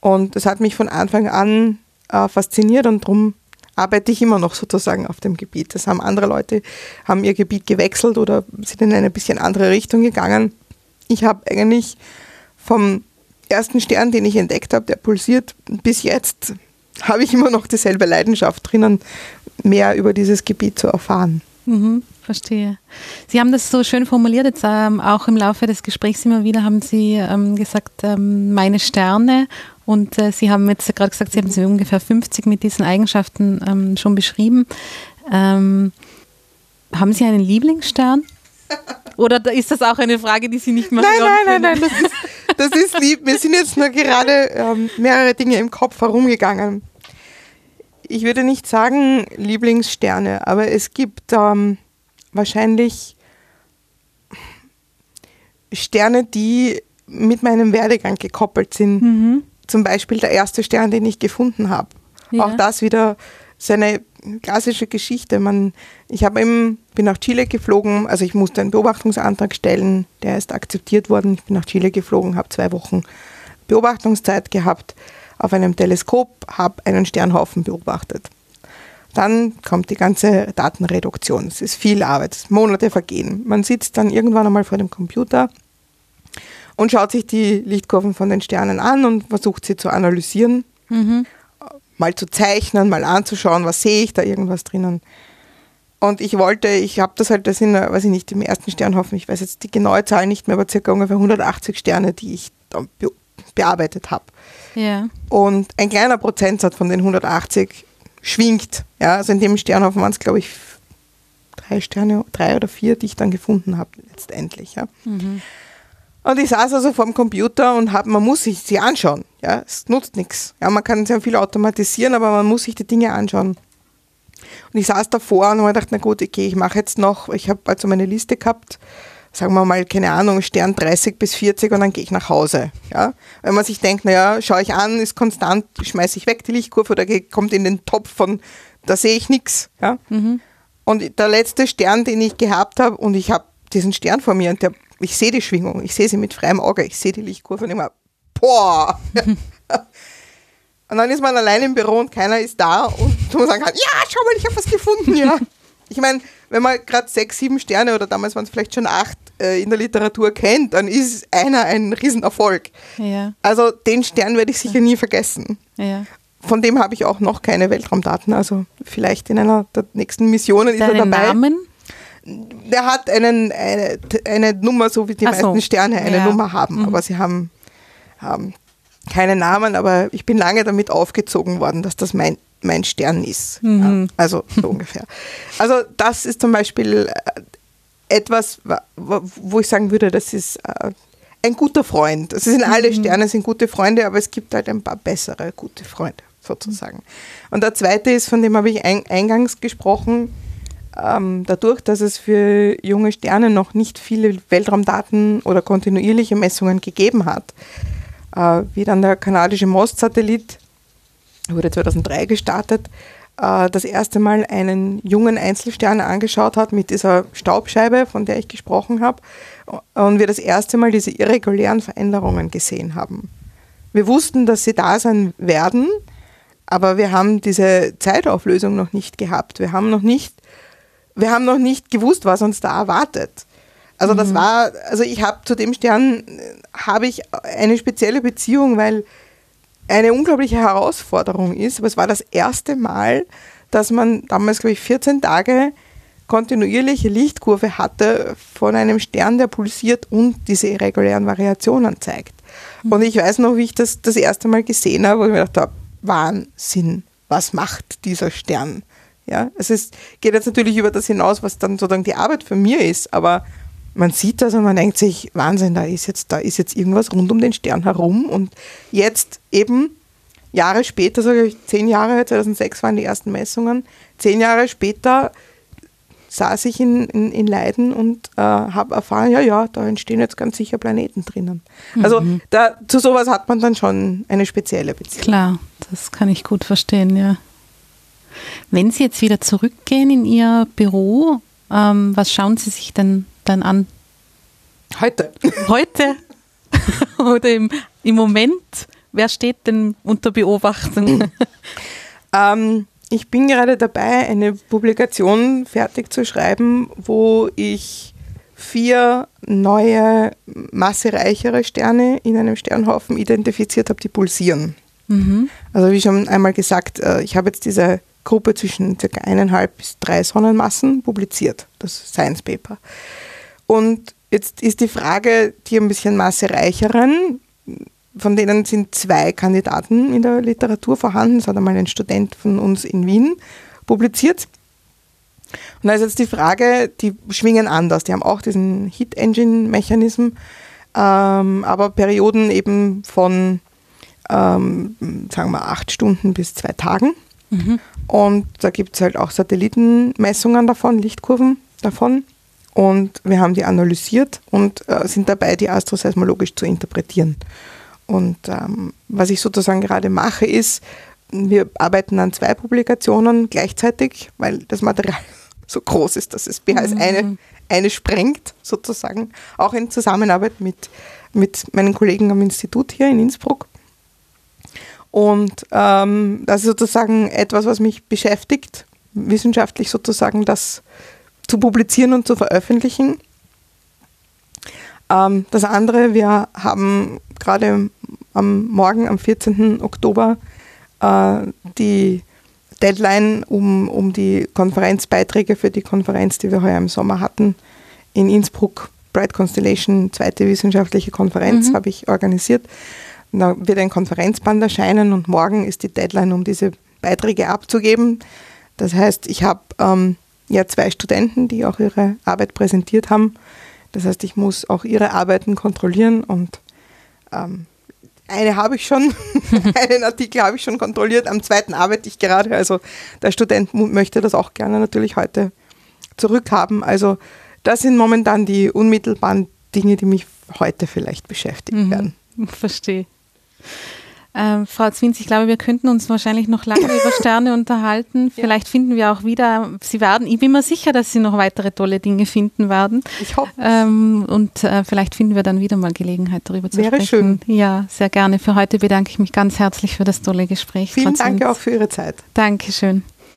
Und das hat mich von Anfang an äh, fasziniert und darum arbeite ich immer noch sozusagen auf dem Gebiet. Das haben andere Leute, haben ihr Gebiet gewechselt oder sind in eine bisschen andere Richtung gegangen. Ich habe eigentlich vom ersten Stern, den ich entdeckt habe, der pulsiert, bis jetzt habe ich immer noch dieselbe Leidenschaft drinnen, mehr über dieses Gebiet zu erfahren. Mhm, verstehe. Sie haben das so schön formuliert, jetzt ähm, auch im Laufe des Gesprächs immer wieder haben Sie ähm, gesagt, ähm, meine Sterne. Und äh, Sie haben jetzt gerade gesagt, Sie haben sie ungefähr 50 mit diesen Eigenschaften ähm, schon beschrieben. Ähm, haben Sie einen Lieblingsstern? Oder ist das auch eine Frage, die Sie nicht mehr Nein, nein, nein, können? nein, das ist, das ist lieb. Mir sind jetzt nur gerade ähm, mehrere Dinge im Kopf herumgegangen. Ich würde nicht sagen Lieblingssterne, aber es gibt ähm, wahrscheinlich Sterne, die mit meinem Werdegang gekoppelt sind. Mhm. Zum Beispiel der erste Stern, den ich gefunden habe. Ja. Auch das wieder seine klassische Geschichte. Man, ich habe eben, bin nach Chile geflogen, also ich musste einen Beobachtungsantrag stellen, der ist akzeptiert worden. Ich bin nach Chile geflogen, habe zwei Wochen Beobachtungszeit gehabt auf einem Teleskop, habe einen Sternhaufen beobachtet. Dann kommt die ganze Datenreduktion. Es ist viel Arbeit, Monate vergehen. Man sitzt dann irgendwann einmal vor dem Computer und schaut sich die Lichtkurven von den Sternen an und versucht sie zu analysieren, Mhm. mal zu zeichnen, mal anzuschauen, was sehe ich da irgendwas drinnen. Und ich wollte, ich habe das halt, das sind, weiß ich nicht, im ersten Sternhaufen, ich weiß jetzt die genaue Zahl nicht mehr, aber circa ungefähr 180 Sterne, die ich be bearbeitet habe. Ja. Und ein kleiner Prozentsatz von den 180 schwingt. Ja, also in dem Sternhaufen waren es, glaube ich, drei Sterne, drei oder vier, die ich dann gefunden habe, letztendlich. Ja. Und ich saß also vor dem Computer und hab, man muss sich sie anschauen. Ja, es nutzt nichts. Ja, man kann sehr viel automatisieren, aber man muss sich die Dinge anschauen. Und ich saß davor und habe gedacht, na gut, okay, ich mache jetzt noch, ich habe also meine Liste gehabt, sagen wir mal, keine Ahnung, Stern 30 bis 40 und dann gehe ich nach Hause. Ja? Wenn man sich denkt, naja, schaue ich an, ist konstant, schmeiße ich weg die Lichtkurve oder kommt in den Topf von, da sehe ich nichts. Ja? Und der letzte Stern, den ich gehabt habe, und ich habe diesen Stern vor mir und der, ich sehe die Schwingung, ich sehe sie mit freiem Auge, ich sehe die Lichtkurve und immer, boah! (laughs) und dann ist man allein im Büro und keiner ist da und (laughs) man sagen kann, ja, schau mal, ich habe was gefunden, ja. (laughs) Ich meine, wenn man gerade sechs, sieben Sterne oder damals waren es vielleicht schon acht äh, in der Literatur kennt, dann ist einer ein Riesenerfolg. Ja. Also den Stern werde ich sicher nie vergessen. Ja. Von dem habe ich auch noch keine Weltraumdaten. Also vielleicht in einer der nächsten Missionen ist er dabei. Namen? Der hat einen, eine, eine Nummer, so wie die Ach so. meisten Sterne eine Ja. Nummer haben. Mhm. Aber sie haben, haben keine Namen. Aber ich bin lange damit aufgezogen worden, dass das mein, mein Stern ist. Mhm. Ja, also so ungefähr. Also das ist zum Beispiel äh, etwas, wa- wa- wo ich sagen würde, das ist äh, ein guter Freund. Es sind alle Mhm. Sterne sind gute Freunde, aber es gibt halt ein paar bessere gute Freunde sozusagen. Und der zweite ist, von dem habe ich ein, eingangs gesprochen, ähm, dadurch, dass es für junge Sterne noch nicht viele Weltraumdaten oder kontinuierliche Messungen gegeben hat, äh, wie dann der kanadische MOST-Satellit, wurde 2003 gestartet, äh, das erste Mal einen jungen Einzelstern angeschaut hat mit dieser Staubscheibe, von der ich gesprochen habe, und wir das erste Mal diese irregulären Veränderungen gesehen haben. Wir wussten, dass sie da sein werden, aber wir haben diese Zeitauflösung noch nicht gehabt. Wir haben noch nicht, wir haben noch nicht gewusst, was uns da erwartet. Also das war, also ich habe zu dem Stern äh, habe ich eine spezielle Beziehung, weil eine unglaubliche Herausforderung ist, aber es war das erste Mal, dass man damals, glaube ich, 14 Tage kontinuierliche Lichtkurve hatte von einem Stern, der pulsiert und diese irregulären Variationen zeigt. Und ich weiß noch, wie ich das das erste Mal gesehen habe, wo ich mir gedacht habe, Wahnsinn, was macht dieser Stern? Ja, es ist, geht jetzt natürlich über das hinaus, was dann sozusagen die Arbeit für mir ist, aber man sieht das und man denkt sich, Wahnsinn, da ist jetzt, da ist jetzt irgendwas rund um den Stern herum und jetzt eben Jahre später, sage ich zehn Jahre, 2006 waren die ersten Messungen, zehn Jahre später saß ich in, in, in Leiden und äh, habe erfahren, ja, ja, da entstehen jetzt ganz sicher Planeten drinnen. Also mhm. da, zu sowas hat man dann schon eine spezielle Beziehung. Klar, das kann ich gut verstehen, ja. Wenn Sie jetzt wieder zurückgehen in Ihr Büro, ähm, was schauen Sie sich denn dann an? Heute. (laughs) Heute? (laughs) Oder im, im Moment? Wer steht denn unter Beobachtung? (laughs) ähm, ich bin gerade dabei, eine Publikation fertig zu schreiben, wo ich vier neue, massereichere Sterne in einem Sternhaufen identifiziert habe, die pulsieren. Mhm. Also wie schon einmal gesagt, äh, ich habe jetzt diese Gruppe zwischen ca. eineinhalb bis drei Sonnenmassen publiziert, das Science Paper. Und jetzt ist die Frage, die ein bisschen massereicheren, von denen sind zwei Kandidaten in der Literatur vorhanden. Das hat einmal ein Student von uns in Wien publiziert. Und da ist jetzt die Frage, die schwingen anders. Die haben auch diesen Hit-Engine-Mechanismus, ähm, aber Perioden eben von, ähm, sagen wir, acht Stunden bis zwei Tagen. Mhm. Und da gibt es halt auch Satellitenmessungen davon, Lichtkurven davon. Und wir haben die analysiert und äh, sind dabei, die astroseismologisch zu interpretieren. Und ähm, was ich sozusagen gerade mache, ist, wir arbeiten an zwei Publikationen gleichzeitig, weil das Material (laughs) so groß ist, dass es BHS mhm. eine, eine sprengt, sozusagen, auch in Zusammenarbeit mit, mit meinen Kollegen am Institut hier in Innsbruck. Und ähm, das ist sozusagen etwas, was mich beschäftigt, wissenschaftlich sozusagen das zu publizieren und zu veröffentlichen. Ähm, das andere, wir haben gerade am Morgen, am 14. Oktober, äh, die Deadline, um, um die Konferenzbeiträge für die Konferenz, die wir heuer im Sommer hatten, in Innsbruck, Bright Constellation, zweite wissenschaftliche Konferenz, mhm. habe ich organisiert. Da wird ein Konferenzband erscheinen und morgen ist die Deadline, um diese Beiträge abzugeben. Das heißt, ich habe ähm, ja zwei Studenten, die auch ihre Arbeit präsentiert haben. Das heißt, ich muss auch ihre Arbeiten kontrollieren und ähm, eine habe ich schon, (laughs) einen Artikel habe ich schon kontrolliert, am zweiten arbeite ich gerade. Also der Student möchte das auch gerne natürlich heute zurückhaben. Also das sind momentan die unmittelbaren Dinge, die mich heute vielleicht beschäftigen mhm, werden. (laughs) Verstehe. Ähm, Frau Zwins, ich glaube, wir könnten uns wahrscheinlich noch lange über (laughs) Sterne unterhalten. Vielleicht ja. finden wir auch wieder, Sie werden, ich bin mir sicher, dass Sie noch weitere tolle Dinge finden werden. Ich hoffe. Ähm, und äh, vielleicht finden wir dann wieder mal Gelegenheit, darüber zu Wäre sprechen. schön. Ja, sehr gerne. Für heute bedanke ich mich ganz herzlich für das tolle Gespräch. Vielen Dank auch für Ihre Zeit. Dankeschön.